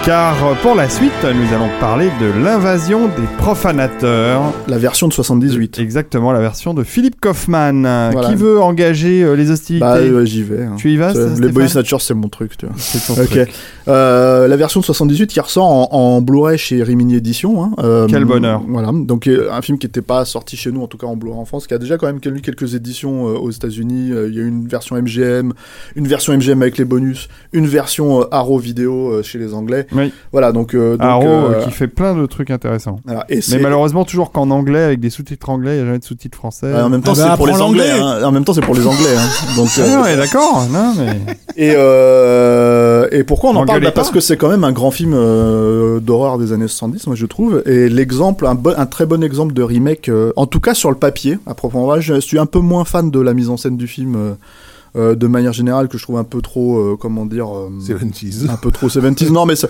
Car euh, pour la suite, nous allons parler de l'invasion des profanateurs. La version de 78. Exactement, la version de Philippe Kaufman. euh, Voilà. Qui veut engager euh, les hostilités Bah j'y vais. hein. Tu y vas, ça, Les Body Snatchers, c'est mon truc, tu vois. C'est ton Ok. truc. Euh, la version de 78 qui ressort en, en Blu-ray chez Rimini Edition. Hein. Euh, Quel bonheur. Voilà. Donc euh, un film qui n'était pas sorti chez nous, en tout cas en Blu-ray en France, qui a déjà quand même eu quelques éditions euh, aux États-Unis. Euh, Il y a eu une version MGM, une version MGM avec les bonus, une version euh, Arrow vidéo euh, chez les Anglais. Oui. Voilà. Donc, euh, donc Arrow euh, euh, qui fait plein de trucs intéressants. voilà. Et Mais malheureusement toujours qu'en anglais avec des sous-titres anglais, il n'y a jamais de sous-titres français. Ouais, en même temps, Ah bah, c'est pour les Anglais. l'anglais. hein. En même temps, c'est pour les Anglais. Donc, Ah euh, d'accord. Non, mais <laughs> Et, euh, et pourquoi on en parle? Bah, Parce que c'est quand même un grand film euh, d'horreur des années 70, moi je trouve. Et l'exemple, un, bon, un très bon exemple de remake, euh, en tout cas sur le papier, à proprement parler, je suis un peu moins fan de la mise en scène du film. Euh, euh, de manière générale, que je trouve un peu trop, euh, comment dire, euh, 70s. un peu trop 70s. non, mais ça,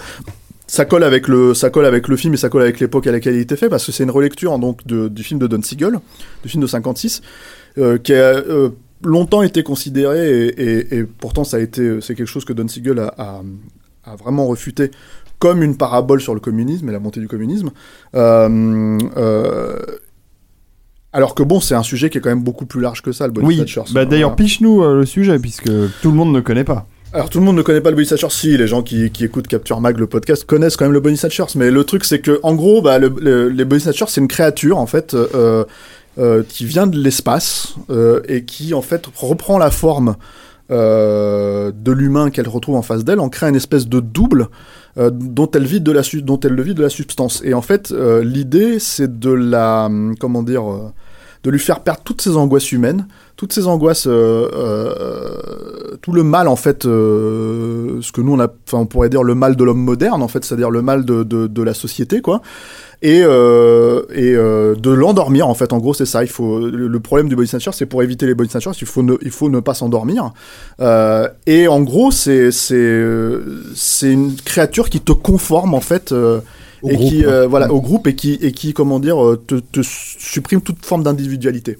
ça colle avec le, ça colle avec le film et ça colle avec l'époque à laquelle il était fait, parce que c'est une relecture hein, donc de- du film de Don Siegel, du film de 56, euh, qui a euh, longtemps été considéré et, et- et pourtant ça a été, c'est quelque chose que Don Siegel a, a- a vraiment refuté comme une parabole sur le communisme et la montée du communisme. Euh, euh, alors que bon, c'est un sujet qui est quand même beaucoup plus large que ça, le Body oui. Bah, D'ailleurs, Voilà. piche-nous euh, le sujet puisque tout le monde ne connaît pas. Alors tout le monde ne connaît pas le Body Snatchers, si les gens qui, qui écoutent Capture Mag le podcast connaissent quand même le Body Snatchers, mais le truc c'est que en gros bah, le, le- les Body Snatchers c'est une créature en fait euh, euh, qui vient de l'espace euh, et qui en fait reprend la forme de l'humain qu'elle retrouve en face d'elle, en crée une espèce de double dont elle vide de la dont elle le vide de la substance. Et en fait l'idée c'est de la hum, comment dire de lui faire perdre toutes ses angoisses humaines, toutes ces angoisses, euh, euh, tout le mal en fait, euh, ce que nous on a, on pourrait dire le mal de l'homme moderne en fait, c'est-à-dire le mal de, de, la société quoi, et et de l'endormir en fait. En gros c'est ça. Il faut le problème du body snatcher, c'est pour éviter les body snatchers, il faut ne il faut ne pas s'endormir. Et en gros c'est c'est c'est une créature qui te conforme en fait. Au et groupe, qui ouais. euh, voilà au groupe et qui et qui comment dire euh, te, te supprime toute forme d'individualité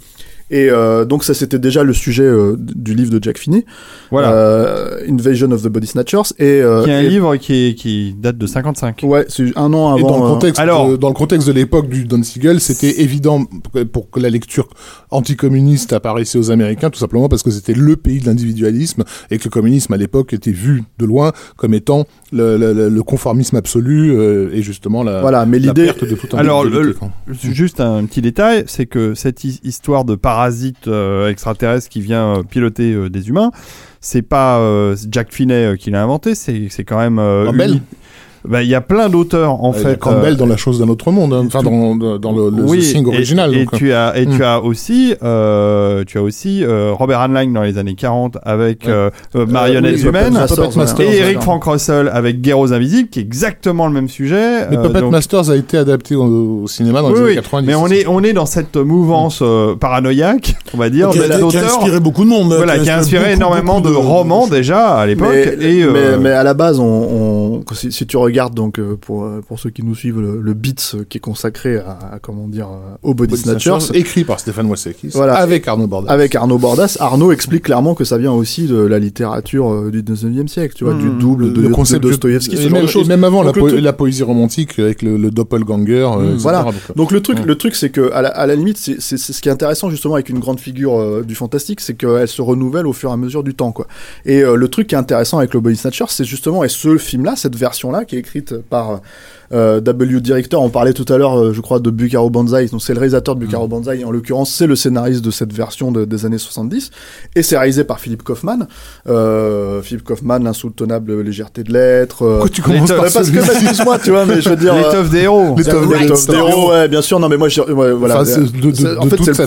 et euh, donc ça c'était déjà le sujet euh, du livre de Jack Finney Voilà. euh, Invasion of the Body Snatchers et, euh, qui est un et- livre qui, est- qui date de 55. ouais c'est un an Et avant dans le euh, contexte, alors- de, dans le contexte de l'époque du Don Siegel, c'était évident pour que- la lecture anticommuniste apparaissait aux Américains, tout simplement parce que c'était le pays de l'individualisme et que le communisme à l'époque était vu de loin comme étant le, le- le- le conformisme absolu euh, et justement la, voilà mais la l'idée perte de toute Alors, le-. Juste un petit détail, c'est que cette hi- histoire de parasite euh, extraterrestre qui vient euh, piloter euh, des humains, c'est pas Jack Finney qui l'a inventé, c'est quand même. Campbell. Bah, Il y a plein d'auteurs en Euh, fait. Campbell euh, dans la chose d'un autre monde, hein, enfin dans, dans, le, le oui, et- original. Et, donc, euh. tu as et tu as aussi euh, tu as aussi euh, Robert Heinlein dans les années 40 avec Ouais. euh, euh, Marionnettes oui, Puppet humaines Masters, et. Eric Frank Russell avec Guerreros Invisibles qui est exactement le même sujet. Mais euh, Puppet donc- Masters a été adapté au, au cinéma dans oui, les années 90. mais on est on est dans cette mouvance euh, paranoïaque, on va dire, qui, a, qui a- inspiré beaucoup de monde. Voilà, qui a inspiré beaucoup, énormément beaucoup de, romans déjà à l'époque. mais, Et euh, mais, mais à la base, on, on- si, si tu regardes donc euh, pour euh, pour ceux qui nous suivent le, le Beats euh, qui est consacré à, à, comment dire au Body, Body Snatchers, Snatchers, écrit par Stéphane Wasakis, Voilà. avec Arnaud Bordas. avec Arnaud Bordas, Arnaud explique clairement que ça vient aussi de la littérature du 19e siècle, tu vois, du double de, le concept de- Dostoïevski, ce genre même, de choses. et même avant la, Donc, le po- truc- la poésie romantique avec le, le doppelganger, euh, Mm, etc. voilà. Donc, Donc le truc, Ouais. le truc, c'est que à la, à la limite, c'est ce qui est intéressant justement avec une grande figure euh, du fantastique, c'est qu'elle se renouvelle au fur et à mesure du temps, quoi. Et euh, le truc qui est intéressant avec le Body Snatcher, c'est justement et ce film-là, cette version-là, qui est écrite par euh, W. Director. On parlait tout à l'heure, euh, je crois, de Bucaro Banzai. Donc c'est le réalisateur de Bucaro Banzai. Et en l'occurrence, c'est le scénariste de cette version de- des années 70. Et c'est réalisé par Philippe Kaufman. Euh, Philippe Kaufman, l'insoutenable légèreté de l'être. euh, Pourquoi tu commences par parce que, bah, excuse-moi, tu vois, mais je veux dire. euh, l'étoffe des héros. Gun, Top Star Hero, Wars. ouais, bien sûr. Non, mais moi, j'ai- ouais, voilà. Enfin, c'est- de- de- C'est- le le c'est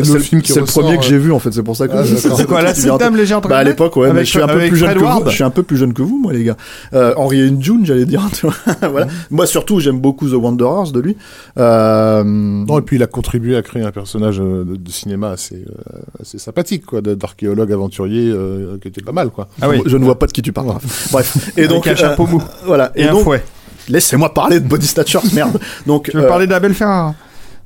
pro- le film qui C'est le premier que euh, j'ai vu, en fait. C'est pour ça que. Ah, je-. C'est quoi la en septime légère Bah, à l'époque, ouais, mais je suis un peu plus jeune que vous. Je suis un peu plus jeune que vous, moi, les gars. Euh, Henri et June, j'allais dire, <laughs> tu vois. voilà. Moi, surtout, j'aime beaucoup The Wanderers de lui. Euh, Non, et puis il a contribué à créer un personnage euh, de, de cinéma assez, euh, assez sympathique, quoi, d'archéologue aventurier euh, qui était pas mal, quoi. Ah oui. Je ne vois pas de qui tu parles. Bref. Et donc, Avec un chapeau mou voilà. et, Et un donc, fouet. laissez-moi parler de Body Snatchers, merde. Donc, Tu veux euh, parler de la belle Ferrara?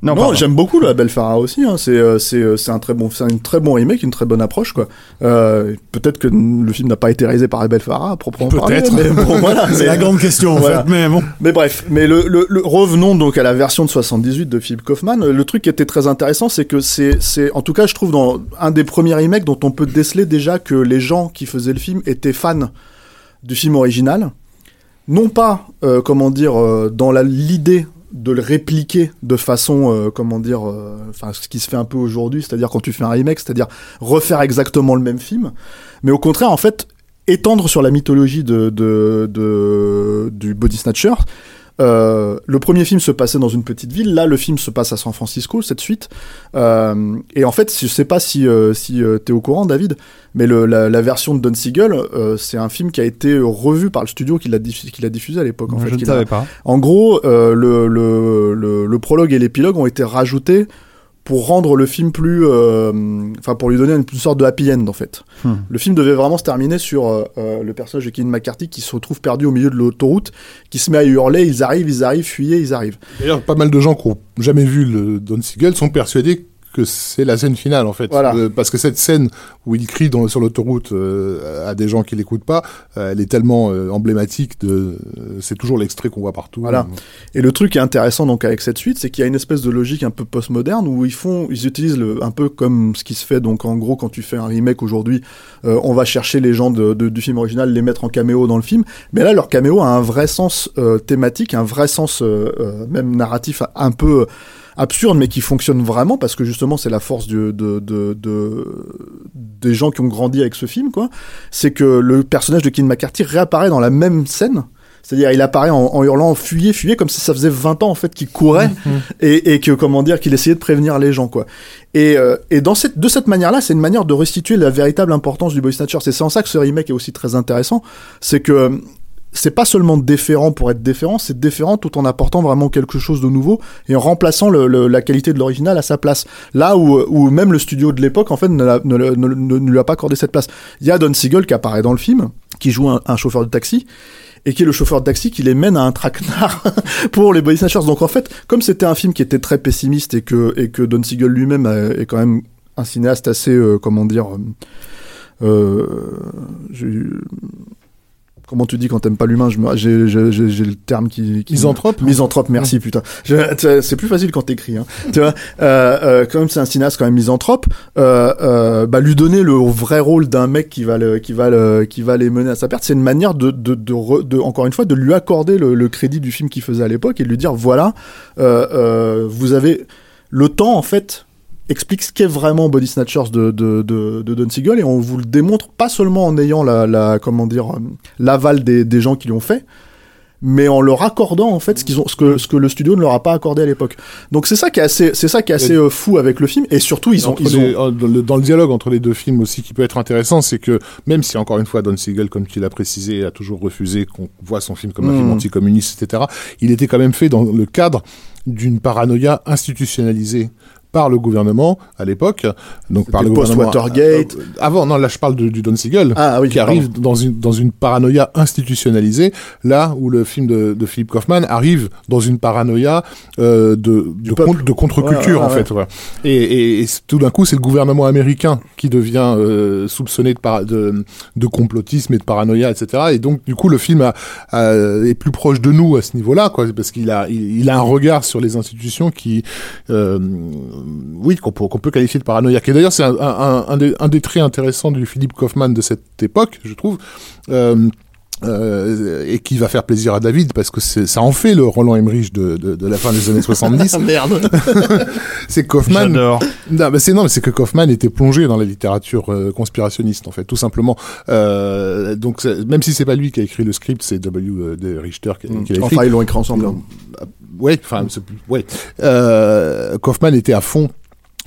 Non, Non, j'aime beaucoup la Belle Farah aussi. Hein. C'est euh, c'est euh, c'est un très bon c'est un très bon remake, une très bonne approche quoi. Euh, Peut-être que le film n'a pas été réalisé par la Belle Farah à proprement parler. Peut-être. Mais bon <laughs> voilà. C'est la grande question, en Voilà. fait. Mais bon. mais bref, mais le, le, le- revenons donc à la version de 78 de Philip Kaufman. Le truc qui était très intéressant, c'est que c'est c'est en tout cas je trouve dans un des premiers remakes dont on peut déceler déjà que les gens qui faisaient le film étaient fans du film original, non pas euh, comment dire euh, dans l'idée de le répliquer de façon euh, comment dire euh, enfin ce qui se fait un peu aujourd'hui c'est-à-dire quand tu fais un remake c'est-à-dire refaire exactement le même film mais au contraire en fait étendre sur la mythologie de, de, de du body snatcher euh, le premier film se passait dans une petite ville, là le film se passe à San Francisco, cette suite. Euh, et en fait, je sais pas si, euh, si euh, t'es au courant, David, mais le, la, la version de Don Siegel, c'est un film qui a été revu par le studio qui l'a diffusé, qui l'a diffusé à l'époque. En, fait, je ne savais pas. en gros, le, le, le, le prologue et l'épilogue ont été rajoutés pour rendre le film plus, euh, enfin pour lui donner une, une sorte de happy end en fait. Hmm. Le film devait vraiment se terminer sur euh, euh, le personnage de Kevin McCarthy qui se retrouve perdu au milieu de l'autoroute, qui se met à hurler, ils arrivent, ils arrivent, fuyez, ils arrivent. D'ailleurs, pas mal de gens qui ont jamais vu le Don Siegel sont persuadés que c'est la scène finale en fait. Voilà. Euh, parce que cette scène où il crie dans, sur l'autoroute euh, à des gens qui l'écoutent pas, euh, elle est tellement emblématique de. c'est toujours l'extrait qu'on voit partout. Voilà. Et le truc qui est intéressant donc avec cette suite, c'est qu'il y a une espèce de logique un peu postmoderne où ils font, ils utilisent le, un peu comme ce qui se fait donc en gros quand tu fais un remake aujourd'hui, on va chercher les gens de, de- du film original, les mettre en caméo dans le film. Mais là, leur caméo a un vrai sens thématique, un vrai sens même narratif un peu absurde, mais qui fonctionne vraiment parce que justement c'est la force du- de, de, de, des gens qui ont grandi avec ce film, quoi. C'est que le personnage de Kevin McCarthy réapparaît dans la même scène C'est-à-dire, il apparaît en, en hurlant fuyez, fuyez, comme si ça faisait 20 ans en fait qu'il courait et, et que comment dire qu'il essayait de prévenir les gens quoi. Et, euh, et dans cette, de cette manière-là, c'est une manière de restituer la véritable importance du Body Snatchers. Et c'est en ça que ce remake est aussi très intéressant, c'est que c'est pas seulement déférent pour être déférent, c'est déférent tout en apportant vraiment quelque chose de nouveau et en remplaçant la qualité de l'original à sa place. Là où, même le studio de l'époque en fait ne, ne, ne- ne- lui a pas accordé cette place. Il y a Don Siegel qui apparaît dans le film, qui joue un, chauffeur de taxi et qui est le chauffeur de taxi qui les mène à un traquenard <laughs> pour les Body Snatchers. Donc en fait, comme c'était un film qui était très pessimiste et que et que Don Siegel lui-même est quand même un cinéaste assez euh, comment dire euh, euh, comment tu dis quand t'aimes pas l'humain j'ai le terme qui, qui Misanthrope misanthrope merci putain. C'est plus facile quand t'écris hein. tu vois euh, euh, quand même c'est un cinéaste quand même misanthrope. Euh, bah lui donner le vrai rôle d'un mec qui va le qui va le qui va les mener à sa perte c'est une manière de de, de, re- de- encore une fois de lui accorder le, le crédit du film qu'il faisait à l'époque et de lui dire voilà vous avez le temps en fait explique ce qu'est vraiment Body Snatchers de, de, de, de Don Siegel et on vous le démontre pas seulement en ayant la, la comment dire euh, l'aval des, des gens qui l'ont fait mais en leur accordant en fait ce qu'ils ont ce que ce que le studio ne leur a pas accordé à l'époque donc c'est ça qui est assez c'est ça qui est assez euh, fou avec le film et surtout ils ont ils les- ont dans, le, dialogue entre les deux films aussi qui peut être intéressant, c'est que même si encore une fois Don Siegel, comme tu l'as précisé, a toujours refusé qu'on voit son film comme un Mhm. film anticommuniste, etc., il était quand même fait dans le cadre d'une paranoïa institutionnalisée par le gouvernement à l'époque, donc par le gouvernement post-Watergate. euh, avant, non, là je parle de- du Don Siegel, ah oui qui pardon. arrive dans une dans une paranoïa institutionnalisée, là où le film de, de Philippe Kaufman arrive dans une paranoïa euh, de de, contre-culture Ouais, ouais, en fait. Et, et, et tout d'un coup, c'est le gouvernement américain qui devient euh, soupçonné de, para- de de complotisme et de paranoïa, etc. Et donc du coup, le film a, a- est plus proche de nous à ce niveau-là, quoi, parce qu'il a il, il a un regard sur les institutions qui euh, oui qu'on peut, qualifier de paranoïaque. Et d'ailleurs, c'est un des traits intéressants du Philippe Kaufman de cette époque, je trouve. Euh, euh, et qui va faire plaisir à David parce que ça en fait le Roland Emmerich de, de, de la fin des années 70. <laughs> merde <laughs> c'est Kaufman. J'adore. Non, mais c'est non, mais c'est que Kaufman était plongé dans la littérature euh, conspirationniste en fait, tout simplement. Euh, donc même si c'est pas lui qui a écrit le script, c'est W. euh, de Richter qui, qui l'a écrit. enfin ils l'ont écrit ensemble hein. Ouais, enfin, c'est plus- ouais. Euh, Kaufman était à fond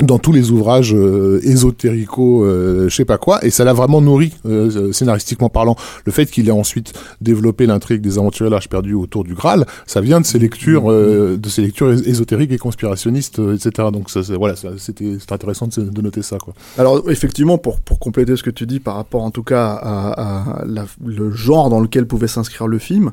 dans tous les ouvrages euh, ésotérico, euh, je sais pas quoi, et ça l'a vraiment nourri euh, scénaristiquement parlant. Le fait qu'il ait ensuite développé l'intrigue des aventuriers l'âge perdu autour du Graal, ça vient de ses lectures, euh, de ses lectures és- ésotériques et conspirationnistes, euh, etc. Donc ça, voilà, c'était c'est intéressant de, de noter ça, quoi. Alors effectivement, pour, pour compléter ce que tu dis par rapport en tout cas à, à la- le genre dans lequel pouvait s'inscrire le film,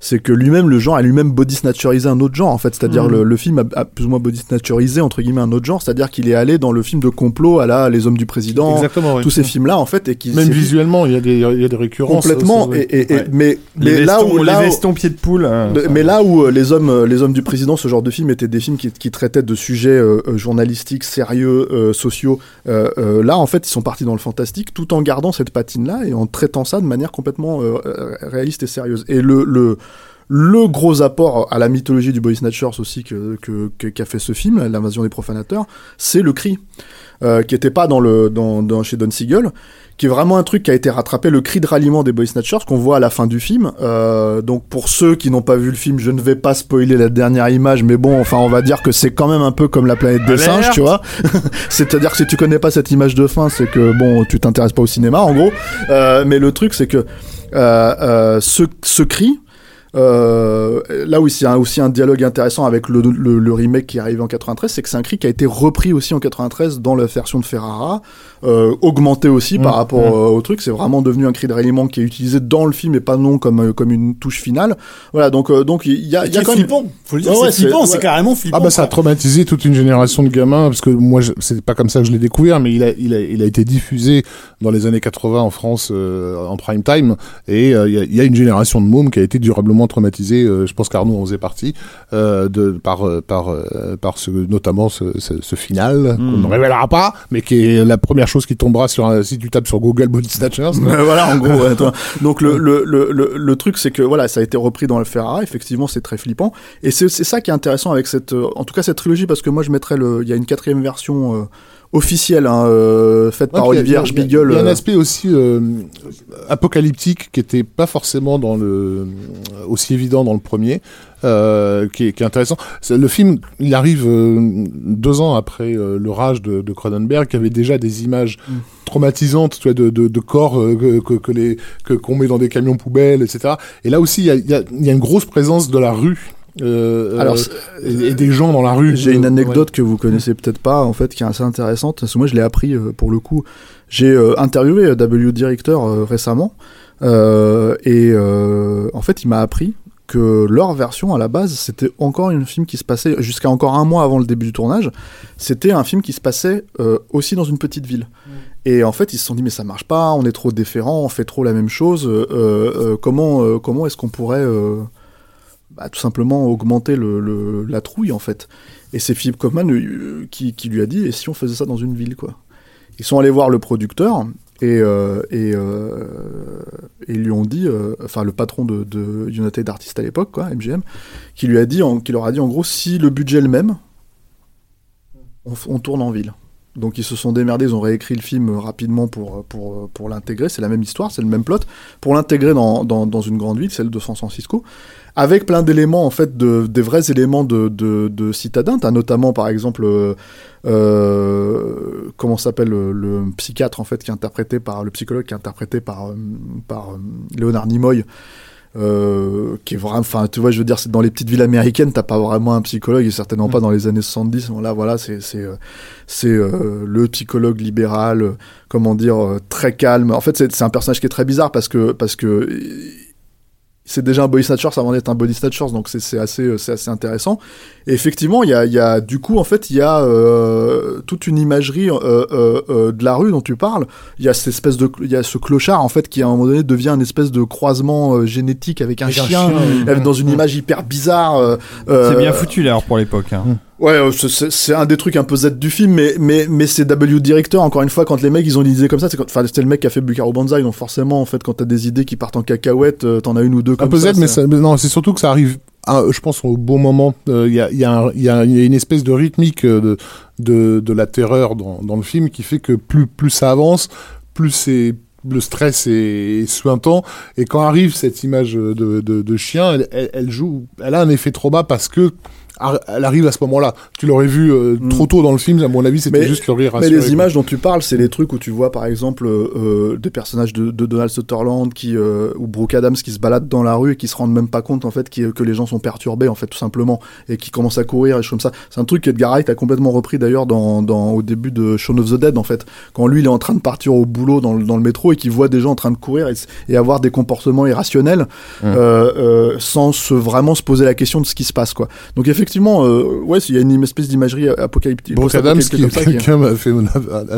c'est que lui-même, le genre a lui-même body snatcherisé un autre genre en fait. C'est-à-dire Mhm. le, le film a, a plus ou moins body snatcherisé entre guillemets un autre genre, c'est-à-dire qu'il est allé dans le film de complot à la Les Hommes du Président, Exactement, oui. tous ces films-là en fait, et qui Même visuellement, il y a des, il y a des récurrences. complètement. ça, ça, Et, et- et- Ouais. mais Les mais là où les là où- vestons pieds de poule. hein, de- mais là où euh, les hommes, euh, les hommes du président, ce genre de film étaient des films qui, qui traitaient de sujets euh, euh, journalistiques, sérieux, euh, sociaux. euh, euh, là, en fait, ils sont partis dans le fantastique, tout en gardant cette patine-là et en traitant ça de manière complètement réaliste et sérieuse. Et le, le le gros apport à la mythologie du Body Snatchers aussi que que- que- qu'a fait ce film, l'invasion des profanateurs, c'est le cri, euh, qui était pas dans le dans, dans chez Don Siegel, qui est vraiment un truc qui a été rattrapé, le cri de ralliement des Body Snatchers qu'on voit à la fin du film. Euh, donc pour ceux qui n'ont pas vu le film, je ne vais pas spoiler la dernière image, mais bon, enfin on va dire que c'est quand même un peu comme la planète des singes, tu vois. <laughs> C'est-à-dire que si tu connais pas cette image de fin, c'est que bon, tu t'intéresses pas au cinéma, en gros. Euh, mais le truc, c'est que euh, euh, ce, ce cri. Euh, là où il y a aussi un dialogue intéressant avec le, le, le remake qui est arrivé en 93, c'est que c'est un cri qui a été repris aussi en 93 dans la version de Ferrara, euh, augmenté aussi par Mmh, rapport mmh. euh, au truc. C'est vraiment devenu un cri de ralliement qui est utilisé dans le film et pas non comme euh, comme une touche finale. Voilà, donc euh, donc il y a, il y a C'est quand même flippant. Faut le dire, Ouais, ouais, c'est flippant, c'est- c'est ouais. carrément flippant. Ah bah ça a traumatisé toute une génération de gamins parce que moi c'est pas comme ça que je l'ai découvert mais il a il a il a été diffusé dans les années 80 en France euh, en prime time et il y, a, il y a une génération de mômes qui a été durablement traumatisée euh, je pense qu'Arnaud en faisait partie euh, de par euh, par par ce notamment ce, ce, ce final qu'on ne révélera pas mais qui est la première chose qui tombera sur un, si tu tapes sur Google Body Snatchers voilà, en gros. toi. <laughs> Donc le, le, le, le, truc, c'est que voilà, ça a été repris dans le Ferrara. Effectivement, c'est très flippant. Et c'est ça qui est intéressant avec cette, en tout cas cette trilogie, parce que moi je mettrais le, il y a une quatrième version euh, officielle, hein, euh, faite par Ouais, y Olivier a- il y a- Spiegel. Il y a un euh, aspect aussi euh, apocalyptique qui était pas forcément dans le aussi évident dans le premier, euh, qui, est, qui est intéressant. C'est- Le film, il arrive euh, deux ans après euh, le rage de, de Cronenberg, qui avait déjà des images Mm. traumatisantes, tu vois, de, de, de corps euh, que, que, que les que qu'on met dans des camions poubelles, etc. Et là aussi, il y a, il y, a, il y a une grosse présence de la rue. Euh, Alors, euh, et, des gens dans la rue. J'ai une anecdote que vous connaissez peut-être pas, en fait, qui est assez intéressante. Parce que moi, je l'ai appris euh, pour le coup. J'ai interviewé W Director récemment, et en fait, il m'a appris que leur version à la base, c'était encore un film qui se passait jusqu'à encore un mois avant le début du tournage. C'était un film qui se passait euh, aussi dans une petite ville. Et en fait, ils se sont dit mais ça marche pas, on est trop déférent, on fait trop la même chose. euh, euh, comment comment est-ce qu'on pourrait bah, tout simplement augmenter la trouille en fait. Et c'est Philippe Kaufman euh, qui, lui a dit et si on faisait ça dans une ville quoi? Ils sont allés voir le producteur et euh, euh, lui ont dit, enfin le patron de, United Artists à l'époque quoi, MGM, qui lui a dit, qui leur a dit en gros si le budget est le même, on tourne en ville. Donc ils se sont démerdés, ils ont réécrit le film rapidement pour, pour, pour l'intégrer, c'est la même histoire, c'est le même plot, pour l'intégrer dans, dans, dans une grande ville, celle de San Francisco, avec plein d'éléments, en fait, de, des vrais éléments de, de, de citadins. T'as notamment, par exemple, euh, euh, comment s'appelle le, le psychiatre, en fait, qui est interprété par, le psychologue qui est interprété par, euh, par euh, Léonard Nimoy, euh, qui est vraiment, enfin, tu vois, je veux dire, c'est dans les petites villes américaines, t'as pas vraiment un psychologue, et certainement pas dans les années 70. Bon, là, voilà, c'est, c'est, euh, c'est euh, le psychologue libéral, euh, comment dire, très calme. En fait, c'est, c'est un personnage qui est très bizarre parce que, parce que c'est déjà un body snatchers avant d'être un body snatchers, donc c'est, c'est assez, euh, c'est assez intéressant. Et effectivement, il y a, il y a, du coup, en fait, il y a euh, toute une imagerie euh, euh, euh, de la rue dont tu parles. Il y a cette espèce de, il y a ce clochard en fait qui à un moment donné devient une espèce de croisement euh, génétique avec un Avec un chien, euh, dans une image hyper bizarre. euh, euh, C'est bien foutu d'ailleurs pour l'époque. hein. Ouais, euh, c'est- un des trucs un peu Z du film, mais mais mais c'est W Director. Encore une fois, quand les mecs ils ont une idée comme ça, c'est quand- enfin c'était le mec qui a fait Bucaro Banzai, donc forcément en fait quand t'as des idées qui partent en cacahuète, euh, t'en as une ou deux Un comme peu ça. Z, mais, ça- non, c'est surtout que ça arrive, à- je pense, au bon moment. Euh, Il y, a, il y, a un- y, a, y a une espèce de rythmique euh, de, de, de la terreur dans, dans le film qui fait que plus, plus ça avance, plus c'est le stress est, est suintant. Et quand arrive cette image de, de, chien, elle, elle, elle joue, elle a un effet trop bas parce que elle arrive à ce moment-là. Tu l'aurais vu euh, Mm. trop tôt dans le film, à mon avis, c'était juste le rire Mais les quoi. images dont tu parles, c'est les trucs où tu vois par exemple euh, euh, des personnages de, de Donald Sutherland qui euh, ou Brooke Adams qui se baladent dans la rue et qui se rendent même pas compte en fait qui- que les gens sont perturbés en fait tout simplement et qui commencent à courir et choses comme ça. C'est un truc qu'Edgar Wright a complètement repris d'ailleurs dans, dans au début de Shaun of the Dead en fait quand lui il est en train de partir au boulot dans le, dans le métro et qu'il voit des gens en train de courir et, avoir des comportements irrationnels euh, euh, sans se vraiment se poser la question de ce qui se passe quoi. Donc effectivement euh, ouais il y a une espèce d'imagerie apocalyptique. Brooke Adams, qui, <laughs> quelqu'un m'a fait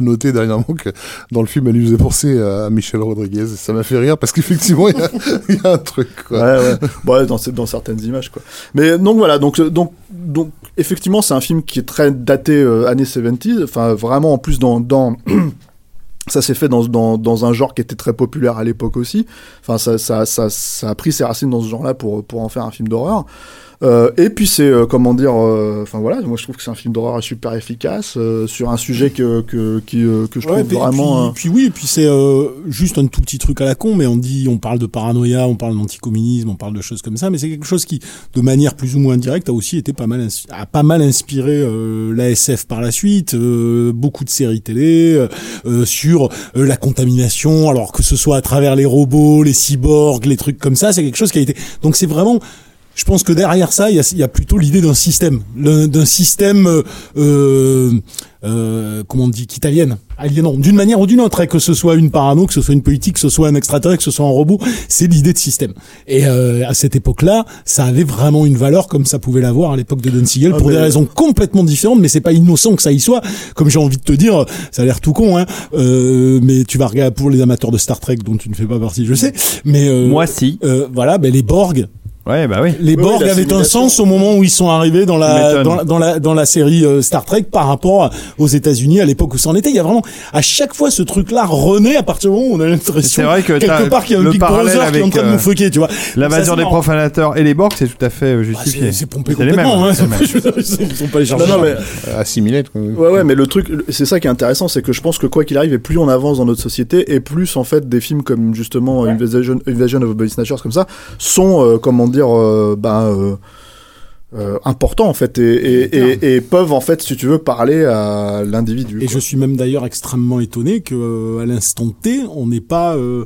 noté dernièrement que dans le film, elle lui faisait penser à Michel Rodriguez. Ça m'a fait rire parce qu'effectivement, il y, a- <laughs> il y a un truc. Quoi. Ouais, ouais. ouais dans, ce- dans certaines images, quoi. Mais donc voilà, donc, euh, donc, donc effectivement, c'est un film qui est très daté euh, années 70, enfin vraiment en plus dans. dans <clears throat> Ça s'est fait dans, dans, dans un genre qui était très populaire à l'époque aussi. Enfin, ça, ça, ça, ça a pris ses racines dans ce genre-là pour, pour en faire un film d'horreur. Euh, et puis c'est euh, comment dire, euh, enfin voilà, moi je trouve que c'est un film d'horreur super efficace euh, sur un sujet que que qui, euh, que je Ouais, trouve vraiment. puis, puis oui, et puis c'est euh, juste un tout petit truc à la con, mais on dit, on parle de paranoïa, on parle d'anticommunisme, on parle de choses comme ça, mais c'est quelque chose qui, de manière plus ou moins indirecte, a aussi été pas mal, a pas mal inspiré euh, l'ASF par la suite, euh, beaucoup de séries télé sur euh, la contamination, alors que ce soit à travers les robots, les cyborgs, les trucs comme ça, c'est quelque chose qui a été. Donc c'est vraiment je pense que derrière ça, il y a, il y a plutôt l'idée d'un système, d'un système, euh, euh, euh, comment on dit, qu'italienne, aliénant, d'une manière ou d'une autre, que ce soit une parano, que ce soit une politique, que ce soit un extraterrestre, que ce soit un robot, c'est l'idée de système. Et euh, à cette époque-là, ça avait vraiment une valeur comme ça pouvait l'avoir à l'époque de Don Siegel, Ah, pour des raisons complètement différentes, mais c'est pas innocent que ça y soit. Comme j'ai envie de te dire, ça a l'air tout con, hein, euh, mais tu vas regarder pour les amateurs de Star Trek, dont tu ne fais pas partie, je sais, mais euh, Moi si. euh, voilà, ben les Borg, Ouais, bah oui. Les Oui, Borg oui, avaient un sens au moment où ils sont arrivés dans la dans, la- dans la dans la série euh, Star Trek par rapport aux États-Unis à l'époque où ça en était. Il y a vraiment à chaque fois ce truc-là renaît à partir du moment où on a l'impression C'est vrai que t'as quelque part qu'il y a un le Big parallèle Brother qui est en train de euh, nous fucker, tu vois. L'invasion des profanateurs et les Borg, c'est tout à fait euh, Bah, justifié. c'est- pompé complètement. hein. c'est les mêmes. <laughs> Veux dire, Ils sont pas les Non, chercher. non, mais Assimilé. quoi. Ouais, ouais, mais le truc, c'est ça qui est intéressant, c'est que je pense que quoi qu'il arrive, et plus on avance dans notre société, et plus en fait des films comme justement Invasion, Invasion of the Body Snatchers comme ça sont, euh, comment dire, euh, ben, euh, euh, importants en fait, et, et, et, et peuvent en fait, si tu veux, parler à l'individu. Et quoi. je suis même d'ailleurs extrêmement étonné que à l'instant T, on n'est pas euh,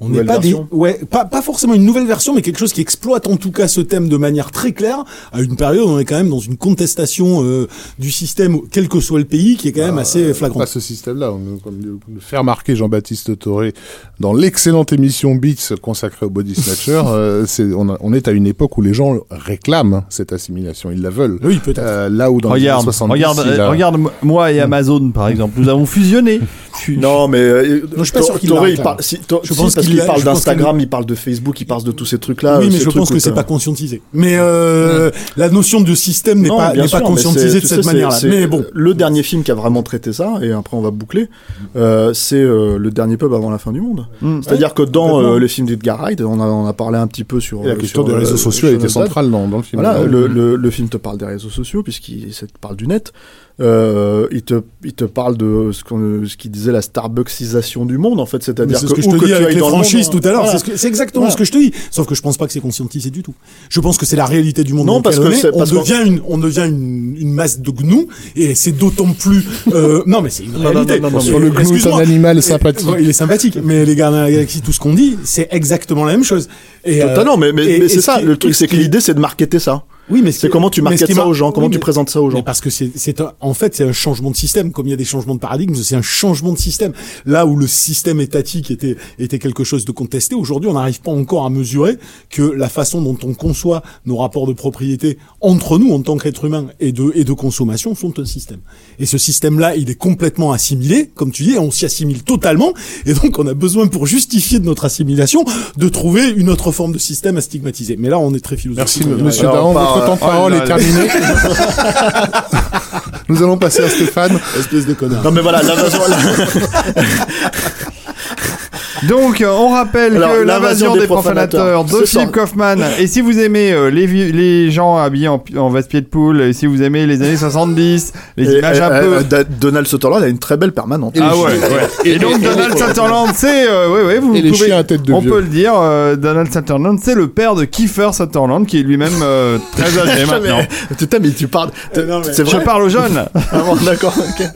on n'est pas des version. ouais pas pas forcément une nouvelle version mais quelque chose qui exploite en tout cas ce thème de manière très claire à une période où on est quand même dans une contestation euh, du système quel que soit le pays qui est quand même assez Pas flagrante. ce système-là. Comme le fait remarquer Jean-Baptiste Toré dans l'excellente émission Beats consacrée au body snatcher, <laughs> euh, c'est, on, a- on est à une époque où les gens réclament cette assimilation. Ils la veulent. Oui, peut-être. Euh, là où dans les Regarde, années 70, regarde, il a- euh, regarde moi et Amazon par exemple. Nous avons fusionné. Non, mais euh, Non, je suis pas sûr qu'il Toré, il là. parle, si, Tor- Je si, pense parce qu'il parle d'Instagram, il parle de Facebook, il parle de tous ces trucs-là. oui, mais je pense que c'est pas conscientisé. Mais euh, la notion de système n'est pas conscientisée de cette manière-là. Mais bon, Le dernier film qui a vraiment traité ça, et après on va boucler, euh, c'est euh, le dernier pub avant la fin du monde. Mm. C'est-à-dire que dans les films d'Edgar Wright, on a, parlé un petit peu sur. la question des réseaux sociaux Dead. centrale dans, le film. Voilà, le, le, le film te parle des réseaux sociaux puisqu'il te parle du net. Euh, il te il te parle de ce qu'on ce qu'il disait la Starbucksisation du monde en fait, c'est-à-dire c'est que ce que je te que dis avec les monde, franchises hein. tout à l'heure. Voilà. C'est ce exactement Voilà. ce que je te dis. Sauf que je pense pas que c'est conscientisé du tout. Je pense que c'est la réalité du monde Non, dans parce que on est. devient une, on devient une, une masse de gnous et c'est d'autant plus. Euh, <laughs> non, mais c'est une non, réalité. non, non, non, Sur le gnou, c'est un animal Et- sympathique. il est sympathique. Mais les Gardiens de la Galaxie, tout ce qu'on dit, c'est exactement la même chose. Et, euh, Totalement, mais, mais, et- mais c'est ce ça. Le truc, c'est que l'idée, c'est de marketer ça. Oui, mais ce C'est comment tu marketes ça aux gens, comment oui, tu présentes ça aux gens. mais parce que c'est, c'est un- en fait, c'est un changement de système. Comme il y a des changements de paradigme, c'est un changement de système. Là où le système étatique était, était quelque chose de contesté, aujourd'hui, on n'arrive pas encore à mesurer que la façon dont on conçoit nos rapports de propriété entre nous, en tant qu'être humain, et de, et de consommation, sont un système. Et ce système-là, il est complètement assimilé, comme tu dis, on s'y assimile totalement. Et donc, on a besoin, pour justifier de notre assimilation, de trouver une autre forme de système à stigmatiser. Mais là, on est très philosophique. Merci, on monsieur Votre temps de oh parole là est terminé. <laughs> Nous allons passer à Stéphane. Espèce de connard. Non, mais voilà, l'invasion, <laughs> Donc, euh, on rappelle Alors, que l'invasion des des profanateurs, profanateurs, de Philippe. Kaufman. Et si vous aimez euh, les, les gens habillés en, en veste-pied de poule, et si vous aimez les années 70, les Et, images un peu... euh, Donald Sutherland a une très belle permanente. Ah ouais, ouais. Et donc Donald Sutherland, c'est, euh, ouais, ouais, vous Et les pouvez, chiens à tête de on vieux. peut le dire, euh, Donald Sutherland, c'est le père de Kiefer Sutherland, qui est lui-même euh, très <laughs> âgé maintenant. Putain, mais tu parles. non, mais- C'est Je parle aux jeunes. Ah bon, d'accord. ok.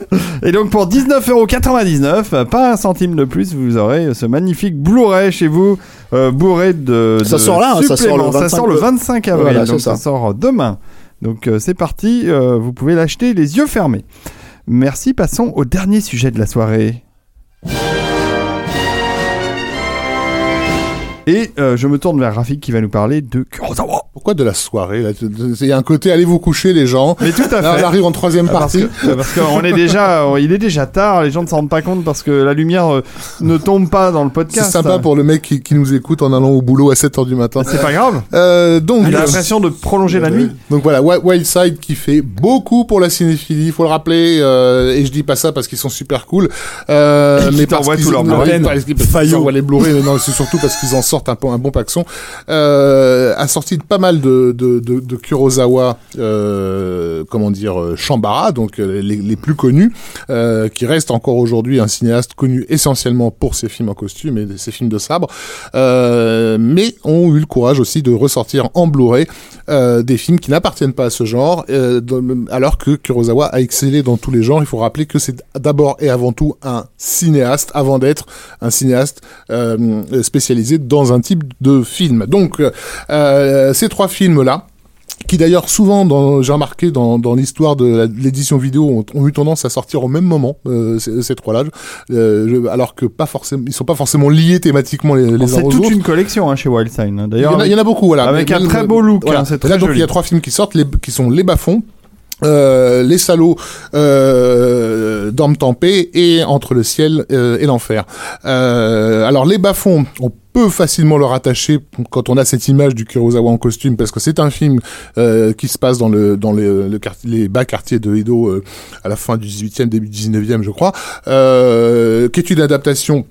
Et donc pour 19,99€, pas un centime de plus, vous aurez ce magnifique Blu-ray chez vous, euh, bourré de, Ça sort là, hein, ça sort le. 25 sort le 25 avril, Voilà, donc ça. ça. sort demain. Donc euh, c'est parti, euh, vous pouvez l'acheter les yeux fermés. Merci, passons au dernier sujet de la soirée. Et euh, je me tourne vers Rafik qui va nous parler de Kurosawa. Pourquoi de la soirée là? Il y a un côté, allez vous coucher les gens? Mais tout à Là, fait. on arrive en troisième Ah, partie. que- parce qu'on est déjà, il est déjà tard, les gens ne s'en rendent pas compte parce que la lumière euh, ne tombe pas dans le C'est podcast. sympa pour le mec qui, qui nous écoute en allant au boulot à 7h du matin. C'est pas grave. Euh, donc, Il a l'impression de prolonger la nuit. donc voilà, Wi- Wildside qui fait beaucoup pour la cinéphilie, il faut le rappeler, euh, et je dis pas ça parce qu'ils sont super cool, euh, <laughs> mais parce qu'ils envoient les Blu-ray, mais non, c'est surtout parce qu'ils en sortent un, bon paxon, euh, a sorti pas mal de, de, de, Kurosawa, euh, comment dire, euh, Shambara, donc euh, les, les plus connus, qui reste encore aujourd'hui un cinéaste connu essentiellement pour ses films en costume et ses films de sabre, mais ont eu le courage aussi de ressortir en Blu-ray des films qui n'appartiennent pas à ce genre, alors que Kurosawa a excellé dans tous les genres. Il faut rappeler que c'est d'abord et avant tout un cinéaste, avant d'être un cinéaste spécialisé dans un type de film. Donc, euh, ces trois films-là, qui d'ailleurs souvent, dans, j'ai remarqué dans, dans l'histoire de l'édition vidéo, ont, ont eu tendance à sortir au même moment euh, ces, ces trois-là, euh, alors que pas forcément, ils sont pas forcément liés thématiquement les, les C'est toute autres. une collection hein, chez Wildsign. Il D'ailleurs, a, il y en a beaucoup, voilà. avec Mais- un mais- très beau look, voilà. hein, c'est Là, très donc, joli. il y a trois films qui sortent, les, qui sont Les Bas-fonds, euh, les salauds euh, dorment en et entre le ciel euh, et l'enfer. Euh, alors les bas-fonds, on peut facilement le rattacher quand on a cette image du Kurosawa en costume parce que c'est un film qui se passe dans le dans les bas quartiers de Edo à la fin du 18e début du 19e je crois qui est une adaptation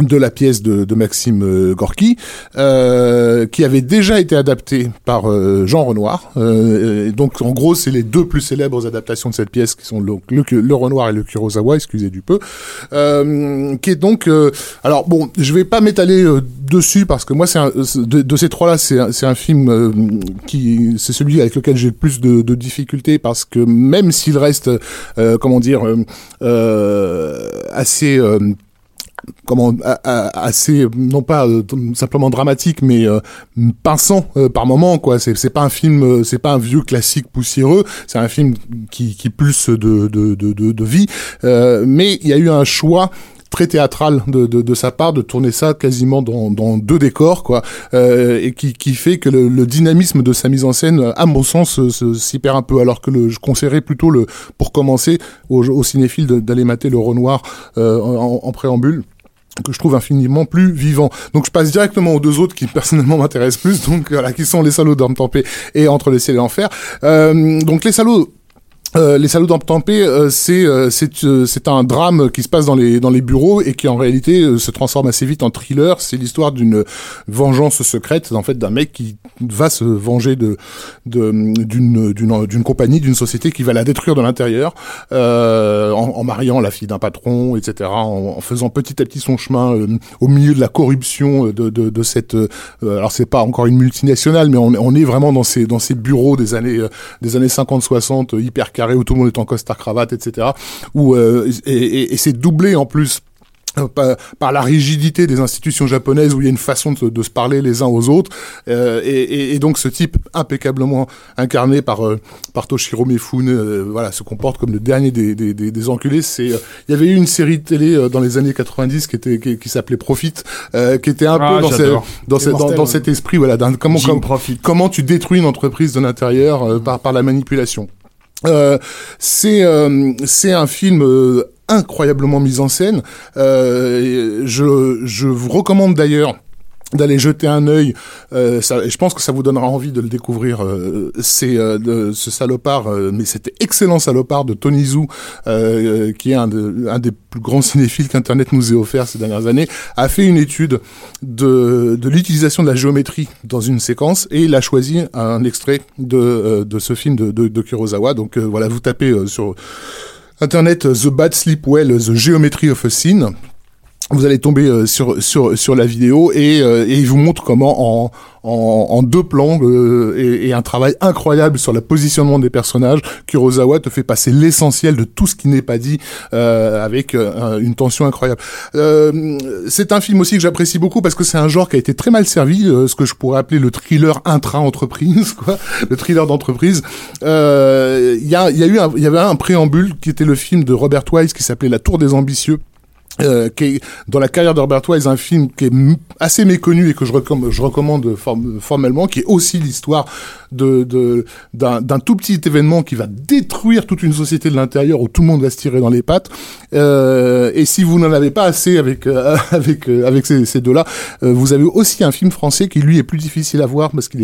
de la pièce de, de Maxime euh, Gorky, euh, qui avait déjà été adaptée par euh, Jean Renoir. Euh, donc, en gros, c'est les deux plus célèbres adaptations de cette pièce, qui sont le, le, Renoir et le Kurosawa, excusez du peu, euh, qui est donc... alors, bon, je vais pas m'étaler dessus, parce que moi, c'est de, de ces trois-là, c'est un, un film qui... C'est celui avec lequel j'ai le plus de, de difficultés, parce que même s'il reste, comment dire, assez... euh, comment a- a- assez non pas euh, simplement dramatique mais euh, pinçant euh, par moment quoi. C'est c'est pas un film euh, c'est pas un vieux classique poussiéreux. C'est un film qui qui pulse de de de de, vie. Euh, mais il y a eu un choix très théâtral de, de, de sa part de tourner ça quasiment dans, dans deux décors quoi. Euh, et qui, qui fait que le, le dynamisme de sa mise en scène à mon sens se- se- s'y perd un peu. Alors que le, je conseillerais plutôt le pour commencer cinéphiles de- d'aller mater le Renoir euh, en, en préambule que je trouve infiniment plus vivant. Donc je passe directement aux deux autres qui personnellement <laughs> m'intéressent plus, donc voilà, qui sont les salauds d'Armes Tempé et Entre le ciel et l'enfer. Euh, donc les salauds euh, les salauds d'Amptampé, euh, c'est euh, c'est euh, c'est un drame qui se passe dans les dans les bureaux et qui en réalité euh, se transforme assez vite en thriller. C'est l'histoire d'une vengeance secrète en fait d'un mec qui va se venger de de d'une d'une d'une compagnie, d'une société qui va la détruire de l'intérieur euh, en, en mariant la fille d'un patron, etc. En, faisant petit à petit son chemin au milieu de la corruption de de, de cette alors c'est pas encore une multinationale, mais on, on est vraiment dans ces dans ces bureaux des années des années 50-60 euh, hyper où tout le monde est en costard cravate, etc. Où euh, et, et- et c'est doublé en plus euh, par, par la rigidité des institutions japonaises où il y a une façon de, de se parler les uns aux autres Euh, et, donc ce type impeccablement incarné par euh, par Toshiro Mifune euh, voilà se comporte comme le dernier des des, des, des enculés c'est euh, il y avait eu une série de télé euh, dans les années 90 qui était qui, qui s'appelait Profit euh, qui était un Ah, peu dans, dans, dans, Mortel, dans ouais. cet esprit voilà comment Jim comme- Profit. comment tu détruis une entreprise de l'intérieur euh, par, par la manipulation. Euh, c'est euh, c'est un film euh, incroyablement mis en scène. Euh, je, je vous recommande d'ailleurs d'aller jeter un œil. Euh, je pense que ça vous donnera envie de le découvrir. Euh, c'est euh, ce salopard, euh, mais c'était excellent salopard de Tony euh, qui est un, de- un des plus grands cinéphiles qu'Internet nous ait offert ces dernières années, a fait une étude de, l'utilisation de la géométrie dans une séquence et il a choisi un extrait de, ce film de, de, de Kurosawa. Donc voilà, vous tapez sur Internet The Bad Sleep Well, The Geometry of a Scene. Vous allez tomber euh, sur sur sur la vidéo et, euh, et il vous montre comment en en, en deux plans euh, et, et un travail incroyable sur le positionnement des personnages. Kurosawa te fait passer l'essentiel de tout ce qui n'est pas dit euh, avec euh, une tension incroyable. Euh, c'est un film aussi que j'apprécie beaucoup parce que c'est un genre qui a été très mal servi, ce que je pourrais appeler le thriller intra-entreprise, <laughs> quoi, le thriller d'entreprise. Il y a il y a eu il y avait un préambule qui était le film de Robert Wise qui s'appelait La Tour des ambitieux euh, qui est dans la carrière d'Herbert Wise un film qui est assez méconnu et que je, je recommande form- formellement, qui est aussi l'histoire de de- d'un d'un tout petit événement qui va détruire toute une société de l'intérieur où tout le monde va se tirer dans les pattes. Euh, et si vous n'en avez pas assez avec euh, <laughs> avec euh, avec ces, deux-là, euh, vous avez aussi un film français qui lui est plus difficile à voir parce que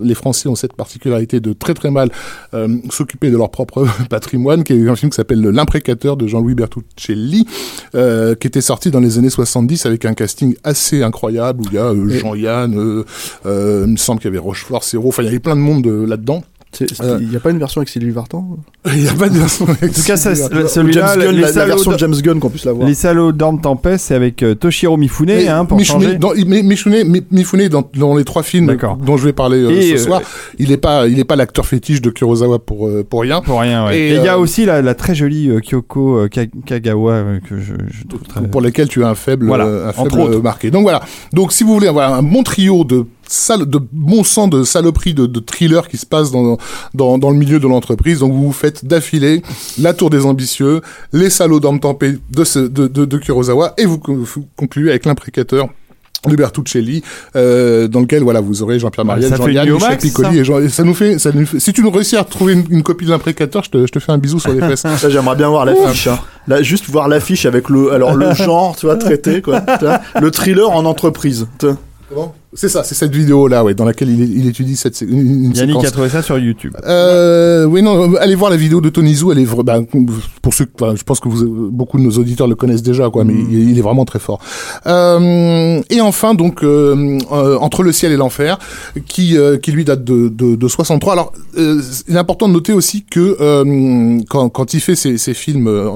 les Français ont cette particularité de très très mal s'occuper de leur propre <laughs> patrimoine, qui est un film qui s'appelle L'imprécateur de Jean-Louis Bertuccelli. Qui était sorti dans les années 70 avec un casting assez incroyable où il y a euh, Jean-Yann, euh, euh, il me semble qu'il y avait Rochefort, Serrault, enfin il y avait plein de monde euh, là-dedans. Euh. Il n'y a pas une version avec Sylvie Vartan? Il n'y a pas de version En tout cas, celui-là, la, version de James Gunn qu'on puisse la voir. les salauds dorment en paix, c'est avec euh, Toshiro Mifune, hein, pour Michune- changer. Mifune, dans, dans les trois films dont je vais parler euh, ce euh, soir, il n'est pas, il est pas l'acteur fétiche de Kurosawa pour euh, pour rien. Pour rien, ouais. Et, il y a aussi la, la très jolie euh, Kyoko euh, Ka- Kagawa euh, que je, je trouve très. pour lesquels tu as un faible, Voilà, euh, un entre faible autres. marqué. Donc voilà. Donc si vous voulez avoir un bon trio de sale, de bon sang de saloperie de, de thriller qui se passe dans, dans, dans le milieu de l'entreprise, donc vous vous faites d'affilée La Tour des Ambitieux, Les Salauds d'Homme Tempé de, ce, de, de, de Kurosawa, et vous, co- vous concluez avec L'imprécateur de Bertuccelli, euh, dans lequel voilà vous aurez Jean-Pierre Mariel, ça fait Jean-Yann, Michel Piccoli et Jean- et ça nous fait ça nous fait- si tu nous réussis à trouver une, une copie de l'imprécateur, je te, je te fais un bisou sur les fesses. <laughs> Ça, j'aimerais bien voir l'affiche. Hein. Là, juste voir l'affiche avec le, alors le <laughs> genre, tu vois, traité, quoi. Tu vois, le thriller en entreprise. tu vois. Comment C'est ça, c'est cette vidéo là, ouais, dans laquelle il, il étudie cette une, une Yannick séquence. a trouvé ça sur YouTube. Euh, oui, non, euh, allez voir la vidéo de Tony Zou, elle est bah, pour ceux, enfin, je pense que vous, beaucoup de nos auditeurs le connaissent déjà, quoi, mais il, il est vraiment très fort. Euh, et enfin, donc, euh, euh, Entre le ciel et l'enfer, qui, euh, qui lui date de, de, de 63. Alors, euh, il est important de noter aussi que euh, quand, quand il fait ses, ses films euh,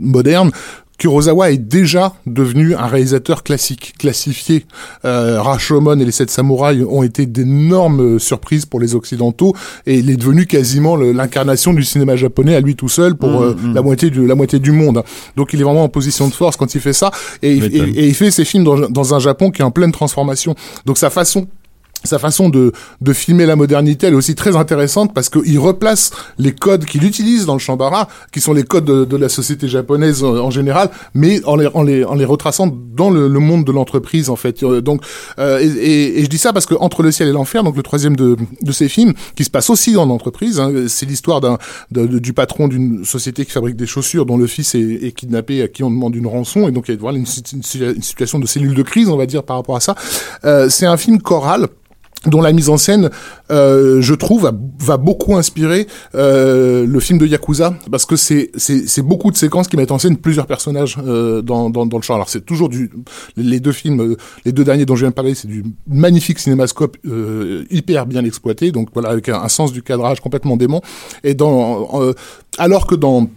modernes, Kurosawa est déjà devenu un réalisateur classique, classifié. Euh, Rashomon et les Sept Samouraïs ont été d'énormes surprises pour les Occidentaux et il est devenu quasiment l'incarnation du cinéma japonais à lui tout seul pour euh, la moitié du la moitié du monde. Donc il est vraiment en position de force quand il fait ça et, il- M'étonne. et- et il fait ses films dans, dans un Japon qui est en pleine transformation. Donc sa façon sa façon de, de filmer la modernité, elle est aussi très intéressante parce qu'il replace les codes qu'il utilise dans le Shambara, qui sont les codes de, de la société japonaise en, en général, mais en les, en les, en les retraçant dans le, le monde de l'entreprise en fait. Euh, Donc, euh, et, et- je dis ça parce que Entre le ciel et l'enfer, donc le troisième de, de ces films, qui se passe aussi en entreprise, hein, c'est l'histoire d'un du patron d'une société qui fabrique des chaussures dont le fils est, est kidnappé, à qui on demande une rançon, et donc il y a voilà, une, une situation de cellule de crise, on va dire, par rapport à ça. Euh, c'est un film choral dont la mise en scène, euh, je trouve, va, beaucoup inspirer euh, le film de Yakuza, parce que c'est c'est beaucoup de séquences qui mettent en scène plusieurs personnages euh, dans, dans dans le champ. Alors c'est toujours du les deux films, euh, les deux derniers dont je viens de parler, c'est du magnifique cinémascope euh, hyper bien exploité, donc voilà avec un, sens du cadrage complètement dément. Et dans euh, alors que dans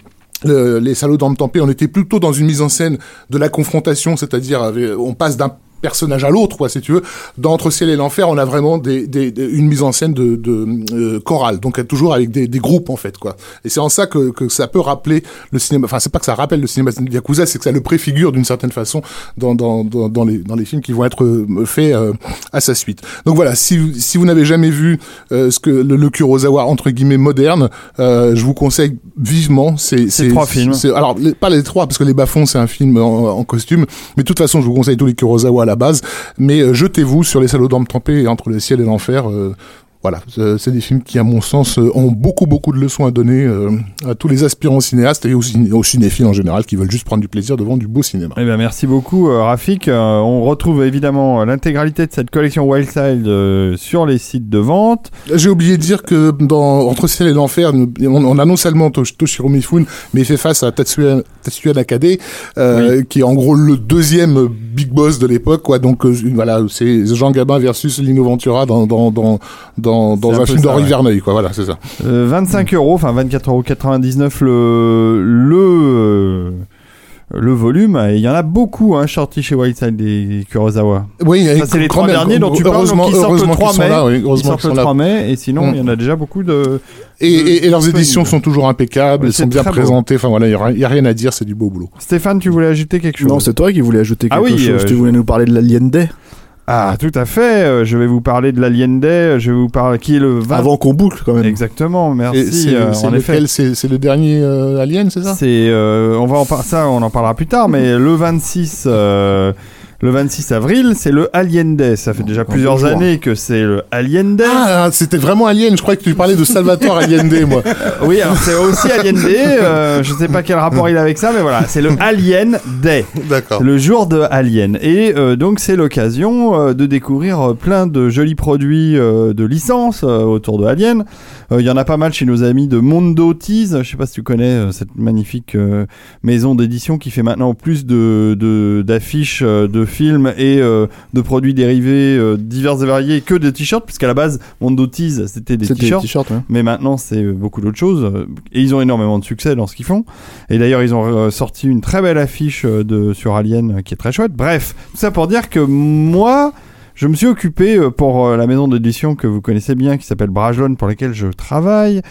le- les salauds d'Homme Tempé, on était plutôt dans une mise en scène de la confrontation, c'est-à-dire on passe d'un personnage à l'autre, quoi, si tu veux. Dans Entre ciel et l'enfer, on a vraiment des, des, des- une mise en scène de, de euh, chorale, donc toujours avec des, des groupes en fait, quoi. Et c'est en ça que, que ça peut rappeler le cinéma. Enfin, c'est pas que ça rappelle le cinéma de Yakuza, c'est que ça le préfigure d'une certaine façon dans, dans, dans, dans les, dans les films qui vont être euh, faits euh, à sa suite. Donc voilà, si, si vous n'avez jamais vu euh, ce que le, le Kurosawa entre guillemets moderne, euh, je vous conseille vivement. C'est Ces trois films. Alors les- pas les trois parce que les Bafons c'est un film en, en costume, mais de toute façon je vous conseille tous les Kurosawa base. Mais euh, jetez-vous sur les salauds d'âme trempés et entre le ciel et l'enfer. Voilà, c'est des films qui, à mon sens, euh, ont beaucoup, beaucoup de leçons à donner euh, à tous les aspirants cinéastes et aux, ciné- aux cinéphiles en général qui veulent juste prendre du plaisir devant du beau cinéma. Eh bien, merci beaucoup, euh, Rafik. Euh, on retrouve évidemment l'intégralité de cette collection Wildside euh, sur les sites de vente. J'ai oublié de dire que dans Entre ciel et l'enfer, on, on a non seulement Tosh- Toshiro Mifune, mais il fait face à Tatsuya, Tatsuya Nakade, euh, qui est en gros le deuxième big boss de l'époque, quoi. Donc euh, voilà, c'est Jean Gabin versus Lino Ventura dans dans dans dans, dans un un, film d'Henri ouais. Verneuil, quoi. Voilà, c'est ça. Euh, 25 euros, enfin 24,99 euros le, le, euh, le volume. Et il y en a beaucoup, hein, sortis chez Wildside et Kurosawa. Oui, Ça, c'est les trois derniers dont tu parles, heureusement, donc ils sortent le heureusement 3 qu'ils sont mai. là, oui, Ils sortent le sont là. 3 mai, et sinon, Mm. il y en a déjà beaucoup de. Et, et, et leurs éditions sont toujours impeccables, elles sont bien beau. présentées. Enfin voilà, il y a, rien à dire, c'est du beau boulot. Stéphane, tu voulais ajouter quelque chose? Non, c'est toi qui voulais ajouter quelque Ah oui, chose. euh, tu je- voulais nous parler de l'Alien Day. Ah, tout à fait. euh, Je vais vous parler de l'Alien Day. Je vais vous parler qui est le 20. Avant qu'on boucle, quand même. Exactement, merci. c'est euh, c'est en effet. lequel C'est c'est le dernier euh, Alien, c'est ça? C'est, euh, on va en par- ça, on en parlera plus tard, mais le 26, euh, le 26 avril, c'est le Alien Day. Ça fait déjà plusieurs bonjour. années que c'est le Alien Day. Ah, c'était vraiment Alien. Je croyais que tu parlais de Salvatore Allende, moi. <laughs> Oui, alors c'est aussi Alien Day. euh, je sais pas quel rapport il a avec ça, mais voilà, c'est le Alien Day. D'accord. Le jour de Alien. Et euh, donc, c'est l'occasion euh, de découvrir euh, plein de jolis produits de licence autour de Alien. Euh, Il y en a pas mal chez nos amis de Mondo Tease. Je sais pas si tu connais euh, cette magnifique euh, maison d'édition qui fait maintenant plus de d'affiches, de, films et de produits dérivés divers et variés que des t-shirts, puisqu'à la base, Mondo Tease, c'était des t-shirts. ouais. Mais maintenant, c'est beaucoup d'autres choses. Et ils ont énormément de succès dans ce qu'ils font. Et d'ailleurs, ils ont sorti une très belle affiche de, sur Alien qui est très chouette. Bref, tout ça pour dire que moi, je me suis occupé euh, pour euh, la maison d'édition que vous connaissez bien, qui s'appelle Brajlon, pour laquelle je travaille,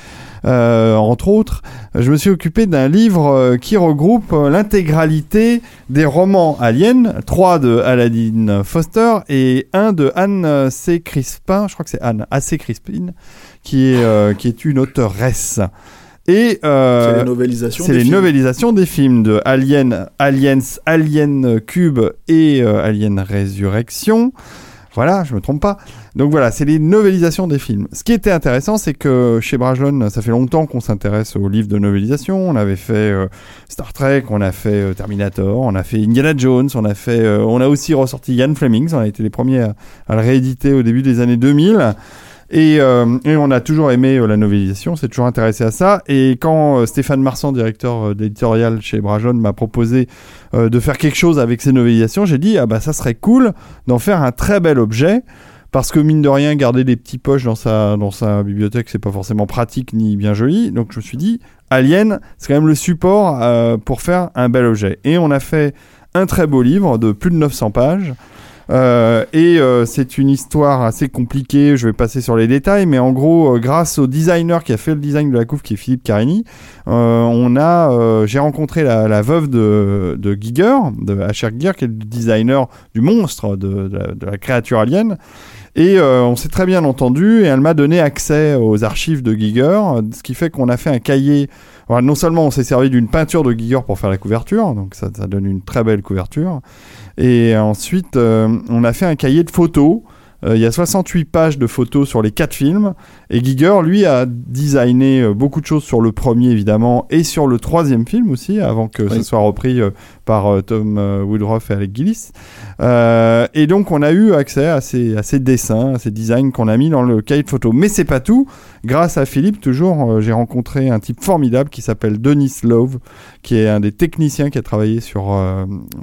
euh, entre autres. Je me suis occupé d'un livre qui regroupe l'intégralité des romans Alien, trois de Aladdin Foster et un de Anne C. Crispin, je crois que c'est Anne A.C. Crispin, qui est, euh, qui est une auteuresse. Et euh, C'est les novélisations. des les films. novélisations des films de Alien, Aliens, Alien Cube et euh, Alien Résurrection. Voilà, je me trompe pas. Donc voilà, c'est les novélisations des films. Ce qui était intéressant, c'est que chez Brajlon, ça fait longtemps qu'on s'intéresse aux livres de novélisation. On avait fait euh, Star Trek, on a fait euh, Terminator, on a fait Indiana Jones, on a fait, euh, on a aussi ressorti Ian Fleming. On a été les premiers à le rééditer au début des années 2000. Et, euh, et on a toujours aimé euh, la novélisation, c'est toujours intéressé à ça. Et quand euh, Stéphane Marsan, directeur d'éditorial chez Brajon, m'a proposé de faire quelque chose avec ces novélisations, j'ai dit ah bah ça serait cool d'en faire un très bel objet. Parce que mine de rien, garder des petits poches dans sa, dans sa bibliothèque, c'est pas forcément pratique ni bien joli. Donc je me suis dit, Alien, c'est quand même le support pour faire un bel objet. Et on a fait un très beau livre de plus de 900 pages. Euh, et euh, c'est une histoire assez compliquée, je vais passer sur les détails, mais en gros, euh, grâce au designer qui a fait le design de la couve, qui est Philippe Carini, on a, j'ai rencontré la, veuve de, de Giger, de Asher Giger, qui est le designer du monstre, de, la, créature alien. Et on s'est très bien entendu et elle m'a donné accès aux archives de Giger, ce qui fait qu'on a fait un cahier. Non seulement on s'est servi d'une peinture de Giger pour faire la couverture, donc ça, ça donne une très belle couverture. Et ensuite, euh, on a fait un cahier de photos. Euh, il y a 68 pages de photos sur les quatre films. Et Giger, lui, a designé euh, beaucoup de choses sur le premier, évidemment, et sur le troisième film aussi, avant que ce soit repris par euh, Tom euh, Woodruff et Alec Gillis. Euh, et donc, on a eu accès à ces, à ces dessins, à ces designs qu'on a mis dans le cahier de photos. Mais c'est pas tout. Grâce à Philippe, toujours, j'ai rencontré un type formidable qui s'appelle Denis Love, qui est un des techniciens qui a travaillé sur,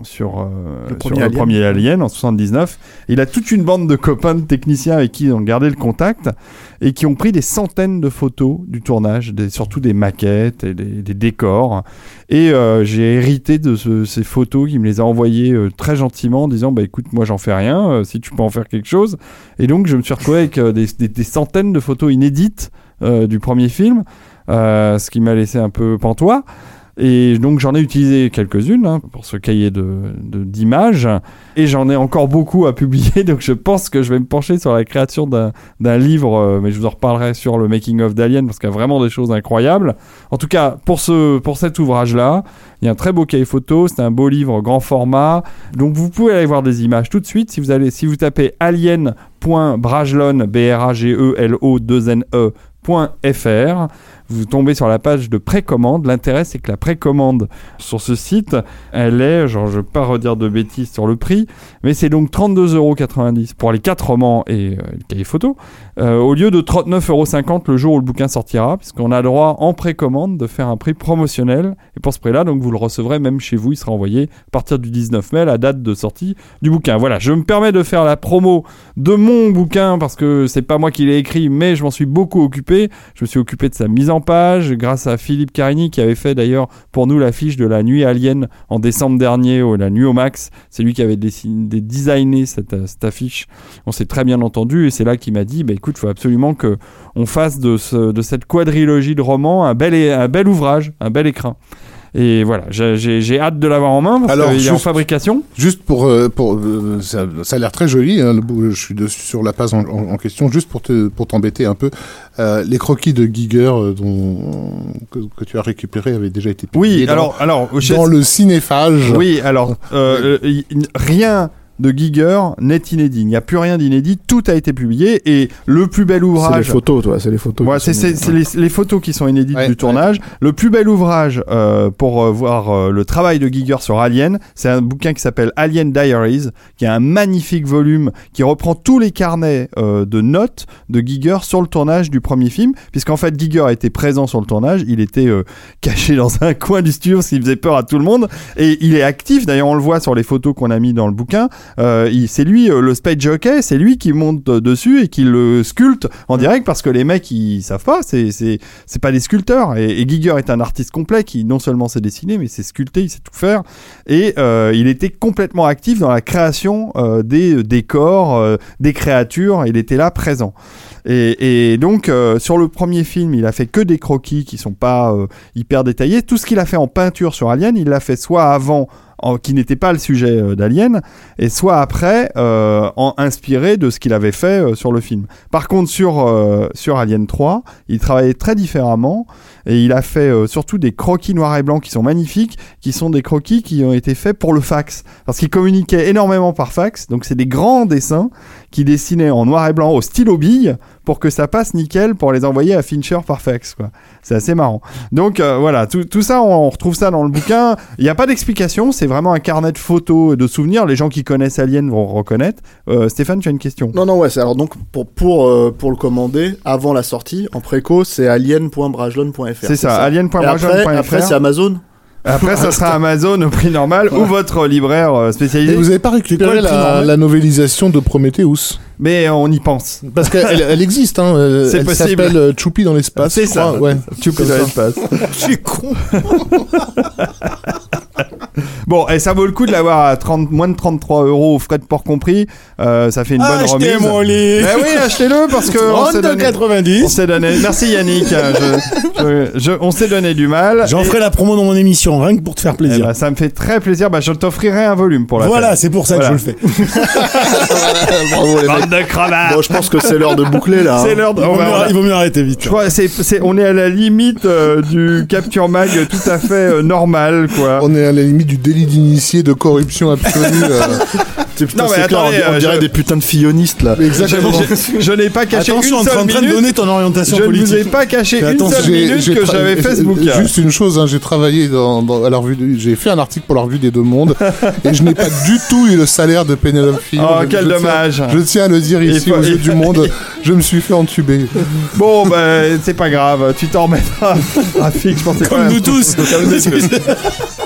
sur, Le sur premier Alien en 79. Il a toute une bande de copains de techniciens avec qui ils ont gardé le contact et qui ont pris des centaines de photos du tournage, surtout des maquettes et des, décors. Et euh, j'ai hérité de ce- ces photos, qui me les a envoyées euh, très gentiment en disant bah écoute moi j'en fais rien, euh, si tu peux en faire quelque chose. Et donc je me suis retrouvé avec des, des- centaines de photos inédites du premier film, ce qui m'a laissé un peu pantois. Et donc j'en ai utilisé quelques-unes hein, pour ce cahier d'images. De, et j'en ai encore beaucoup à publier. <laughs> Donc je pense que je vais me pencher sur la création d'un livre. Euh, mais je vous en reparlerai sur le making of d'Alien parce qu'il y a vraiment des choses incroyables. En tout cas, pour, ce, pour cet ouvrage-là, il y a un très beau cahier photo. C'est un beau livre grand format. Donc vous pouvez aller voir des images tout de suite. Si vous, allez, si vous tapez alien.bragelonne, B-R-A-G-E-L-O-2-N-E.fr, vous tombez sur la page de précommande. L'intérêt, c'est que la précommande sur ce site, elle est, genre, je ne vais pas redire de bêtises sur le prix, mais c'est donc 32,90€ pour les 4 romans et euh, le cahier photo, euh, au lieu de 39,50€ le jour où le bouquin sortira, puisqu'on a le droit en précommande de faire un prix promotionnel. Et pour ce prix-là, donc vous le recevrez même chez vous, il sera envoyé à partir du 19 mai, la date de sortie du bouquin. Voilà, je me permets de faire la promo de mon bouquin parce que c'est pas moi qui l'ai écrit, mais je m'en suis beaucoup occupé. Je me suis occupé de sa mise en page grâce à Philippe Carini qui avait fait d'ailleurs pour nous l'affiche de la nuit alien en décembre dernier, ou la nuit au max. C'est lui qui avait dessiné, des- designé cette, euh, cette affiche. On s'est très bien entendu et c'est là qu'il m'a dit, bah écoute, faut absolument que on fasse de, ce, de cette quadrilogie de romans un bel, é- un bel ouvrage, un bel écrin. Et voilà, j'ai- hâte de l'avoir en main parce qu'il est en fabrication. Juste pour, euh, pour euh, ça, ça a l'air très joli. hein, je suis dessus sur la page en, en- en question, juste pour te pour t'embêter un peu. Euh, les croquis de Giger dont que, que tu as récupéré avaient déjà été publiés Oui, dans, alors, dans le cinéphage. Oui, alors, euh, rien de Giger n'est inédit. Il n'y a plus rien d'inédit. Tout a été publié et le plus bel C'est les ouvrage. photos, toi, c'est les photos. Ouais, c'est sont- les, les photos qui sont inédites Ouais, du tournage. Le plus bel ouvrage euh, pour euh, voir euh, le travail de Giger sur Alien, c'est un bouquin qui s'appelle Alien Diaries, qui est un magnifique volume qui reprend tous les carnets euh, de notes de Giger sur le tournage du premier film, puisqu'en fait Giger était présent sur le tournage, il était euh, <laughs> caché dans un coin du studio, ce qui faisait peur à tout le monde, et il est actif. D'ailleurs, on le voit sur les photos qu'on a mis dans le bouquin. Euh, c'est lui, euh, le space jockey, c'est lui qui monte euh, dessus et qui le sculpte en direct parce que les mecs ils savent pas, c'est c'est c'est pas des sculpteurs. Et, et Giger est un artiste complet qui non seulement sait dessiner mais sait sculpter, il sait tout faire. Et il était complètement actif dans la création des décors, des créatures. Il était là présent. Et, et donc euh, sur le premier film, il a fait que des croquis qui sont pas euh, hyper détaillés. Tout ce qu'il a fait en peinture sur Alien, il l'a fait soit avant qui n'était pas le sujet euh, d'Alien, et soit après, euh, en inspiré de ce qu'il avait fait euh, sur le film. Par contre, sur, sur Alien 3, il travaillait très différemment, et il a fait surtout des croquis noirs et blancs qui sont magnifiques, qui sont des croquis qui ont été faits pour le fax, parce qu'il communiquait énormément par fax. Donc c'est des grands dessins qui dessinaient en noir et blanc au stylo bille pour que ça passe nickel pour les envoyer à Fincher par fax. C'est assez marrant. Donc euh, voilà, tout, tout ça, on retrouve ça dans le bouquin. Il n'y a pas d'explication, c'est vraiment un carnet de photos et de souvenirs. Les gens qui connaissent Alien vont reconnaître. Euh, Stéphane, tu as une question? Non, non, ouais, c'est alors donc pour, pour, euh, pour le commander avant la sortie, en préco, c'est alien.brajlon.fr. C'est ça, Et après, alien.brajlon.fr. après c'est Amazon. Après, ça sera Amazon au prix normal <laughs> ou votre libraire euh, Et spécialisé. vous avez pas récupéré prix la novélisation de Prometheus? Mais on y pense. Parce qu'elle elle existe, hein. euh, C'est elle possible. s'appelle euh, Choupi dans l'espace. C'est je crois, ça. Ouais. Comme dans l'espace. C'est con. <laughs> <laughs> Bon, et ça vaut le coup de l'avoir à 30, moins de 33 euros, frais de port compris. Euh, ça fait une bonne Achetez remise. mon lit. Ben oui, achetez-le parce que on s'est donné, on 32,90. s'est donné. Merci Yannick. Je, je- je- on s'est donné du mal. J'en Et- ferai la promo dans mon émission, rien que pour te faire eh plaisir. ben, ça me fait très plaisir. Bah, je t'offrirai un volume pour la voilà, c'est pour ça Voilà. que je le fais. <laughs> Bravo les mecs. Bande de. Bon, je pense que c'est l'heure de boucler là. C'est hein. l'heure de. Il va- il vaut mieux arrêter vite. Je crois, c'est, c'est- on est à la limite euh, du capture mag tout à fait euh, normal, quoi. On est à la limite du délit d'initié de corruption absolue. euh. <laughs> Putain, Non, mais c'est clair, attendez, on, on euh, dirait je- des putins de fillonistes là. Exactement. Je, je n'ai pas caché Attention, une on est seule en train de minute. donner ton orientation Je ne politique. vous ai pas caché Fais une attention. seule minute que tra- j'avais euh, Facebook. Juste une chose, hein, j'ai travaillé dans, dans- à la revue, de- j'ai fait un article pour la revue des Deux Mondes et je n'ai pas du tout eu le salaire de Pénélope Fillon. Oh, Je- quel je tiens- dommage. je tiens à le dire Il ici faut- aux yeux il- du <laughs> monde. Je me suis fait entuber. Bon, ben, c'est pas grave, tu t'en remettras. Rafik, je pensais pas. Comme nous tous. <laughs>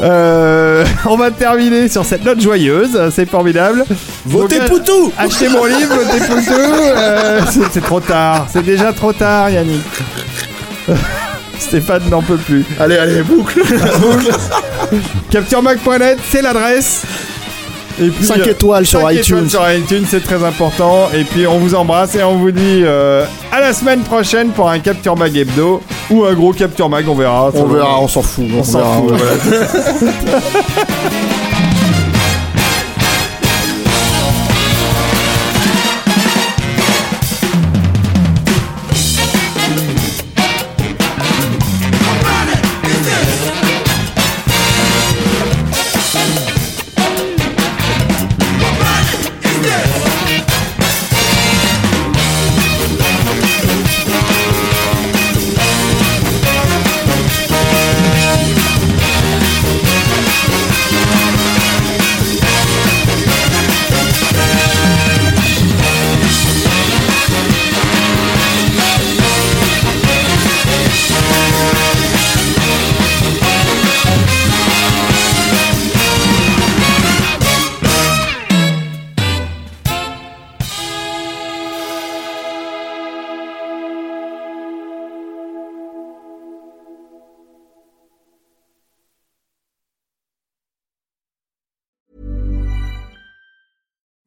Euh, on va terminer sur cette note joyeuse, c'est formidable. Votez Donc, euh, Poutou Achetez mon livre, votez Poutou. Euh, c'est, trop tard, c'est déjà trop tard, Yannick. <laughs> Stéphane n'en peut plus. Allez, allez, boucle. <laughs> CaptureMac.net, c'est l'adresse. Et puis, 5 étoiles sur cinq étoiles iTunes. sur iTunes, c'est très important. Et puis on vous embrasse et on vous dit euh, à la semaine prochaine pour un Capture Mag hebdo ou un gros Capture Mag, on verra. On verra, on s'en fout. On s'en fout. voilà. <laughs>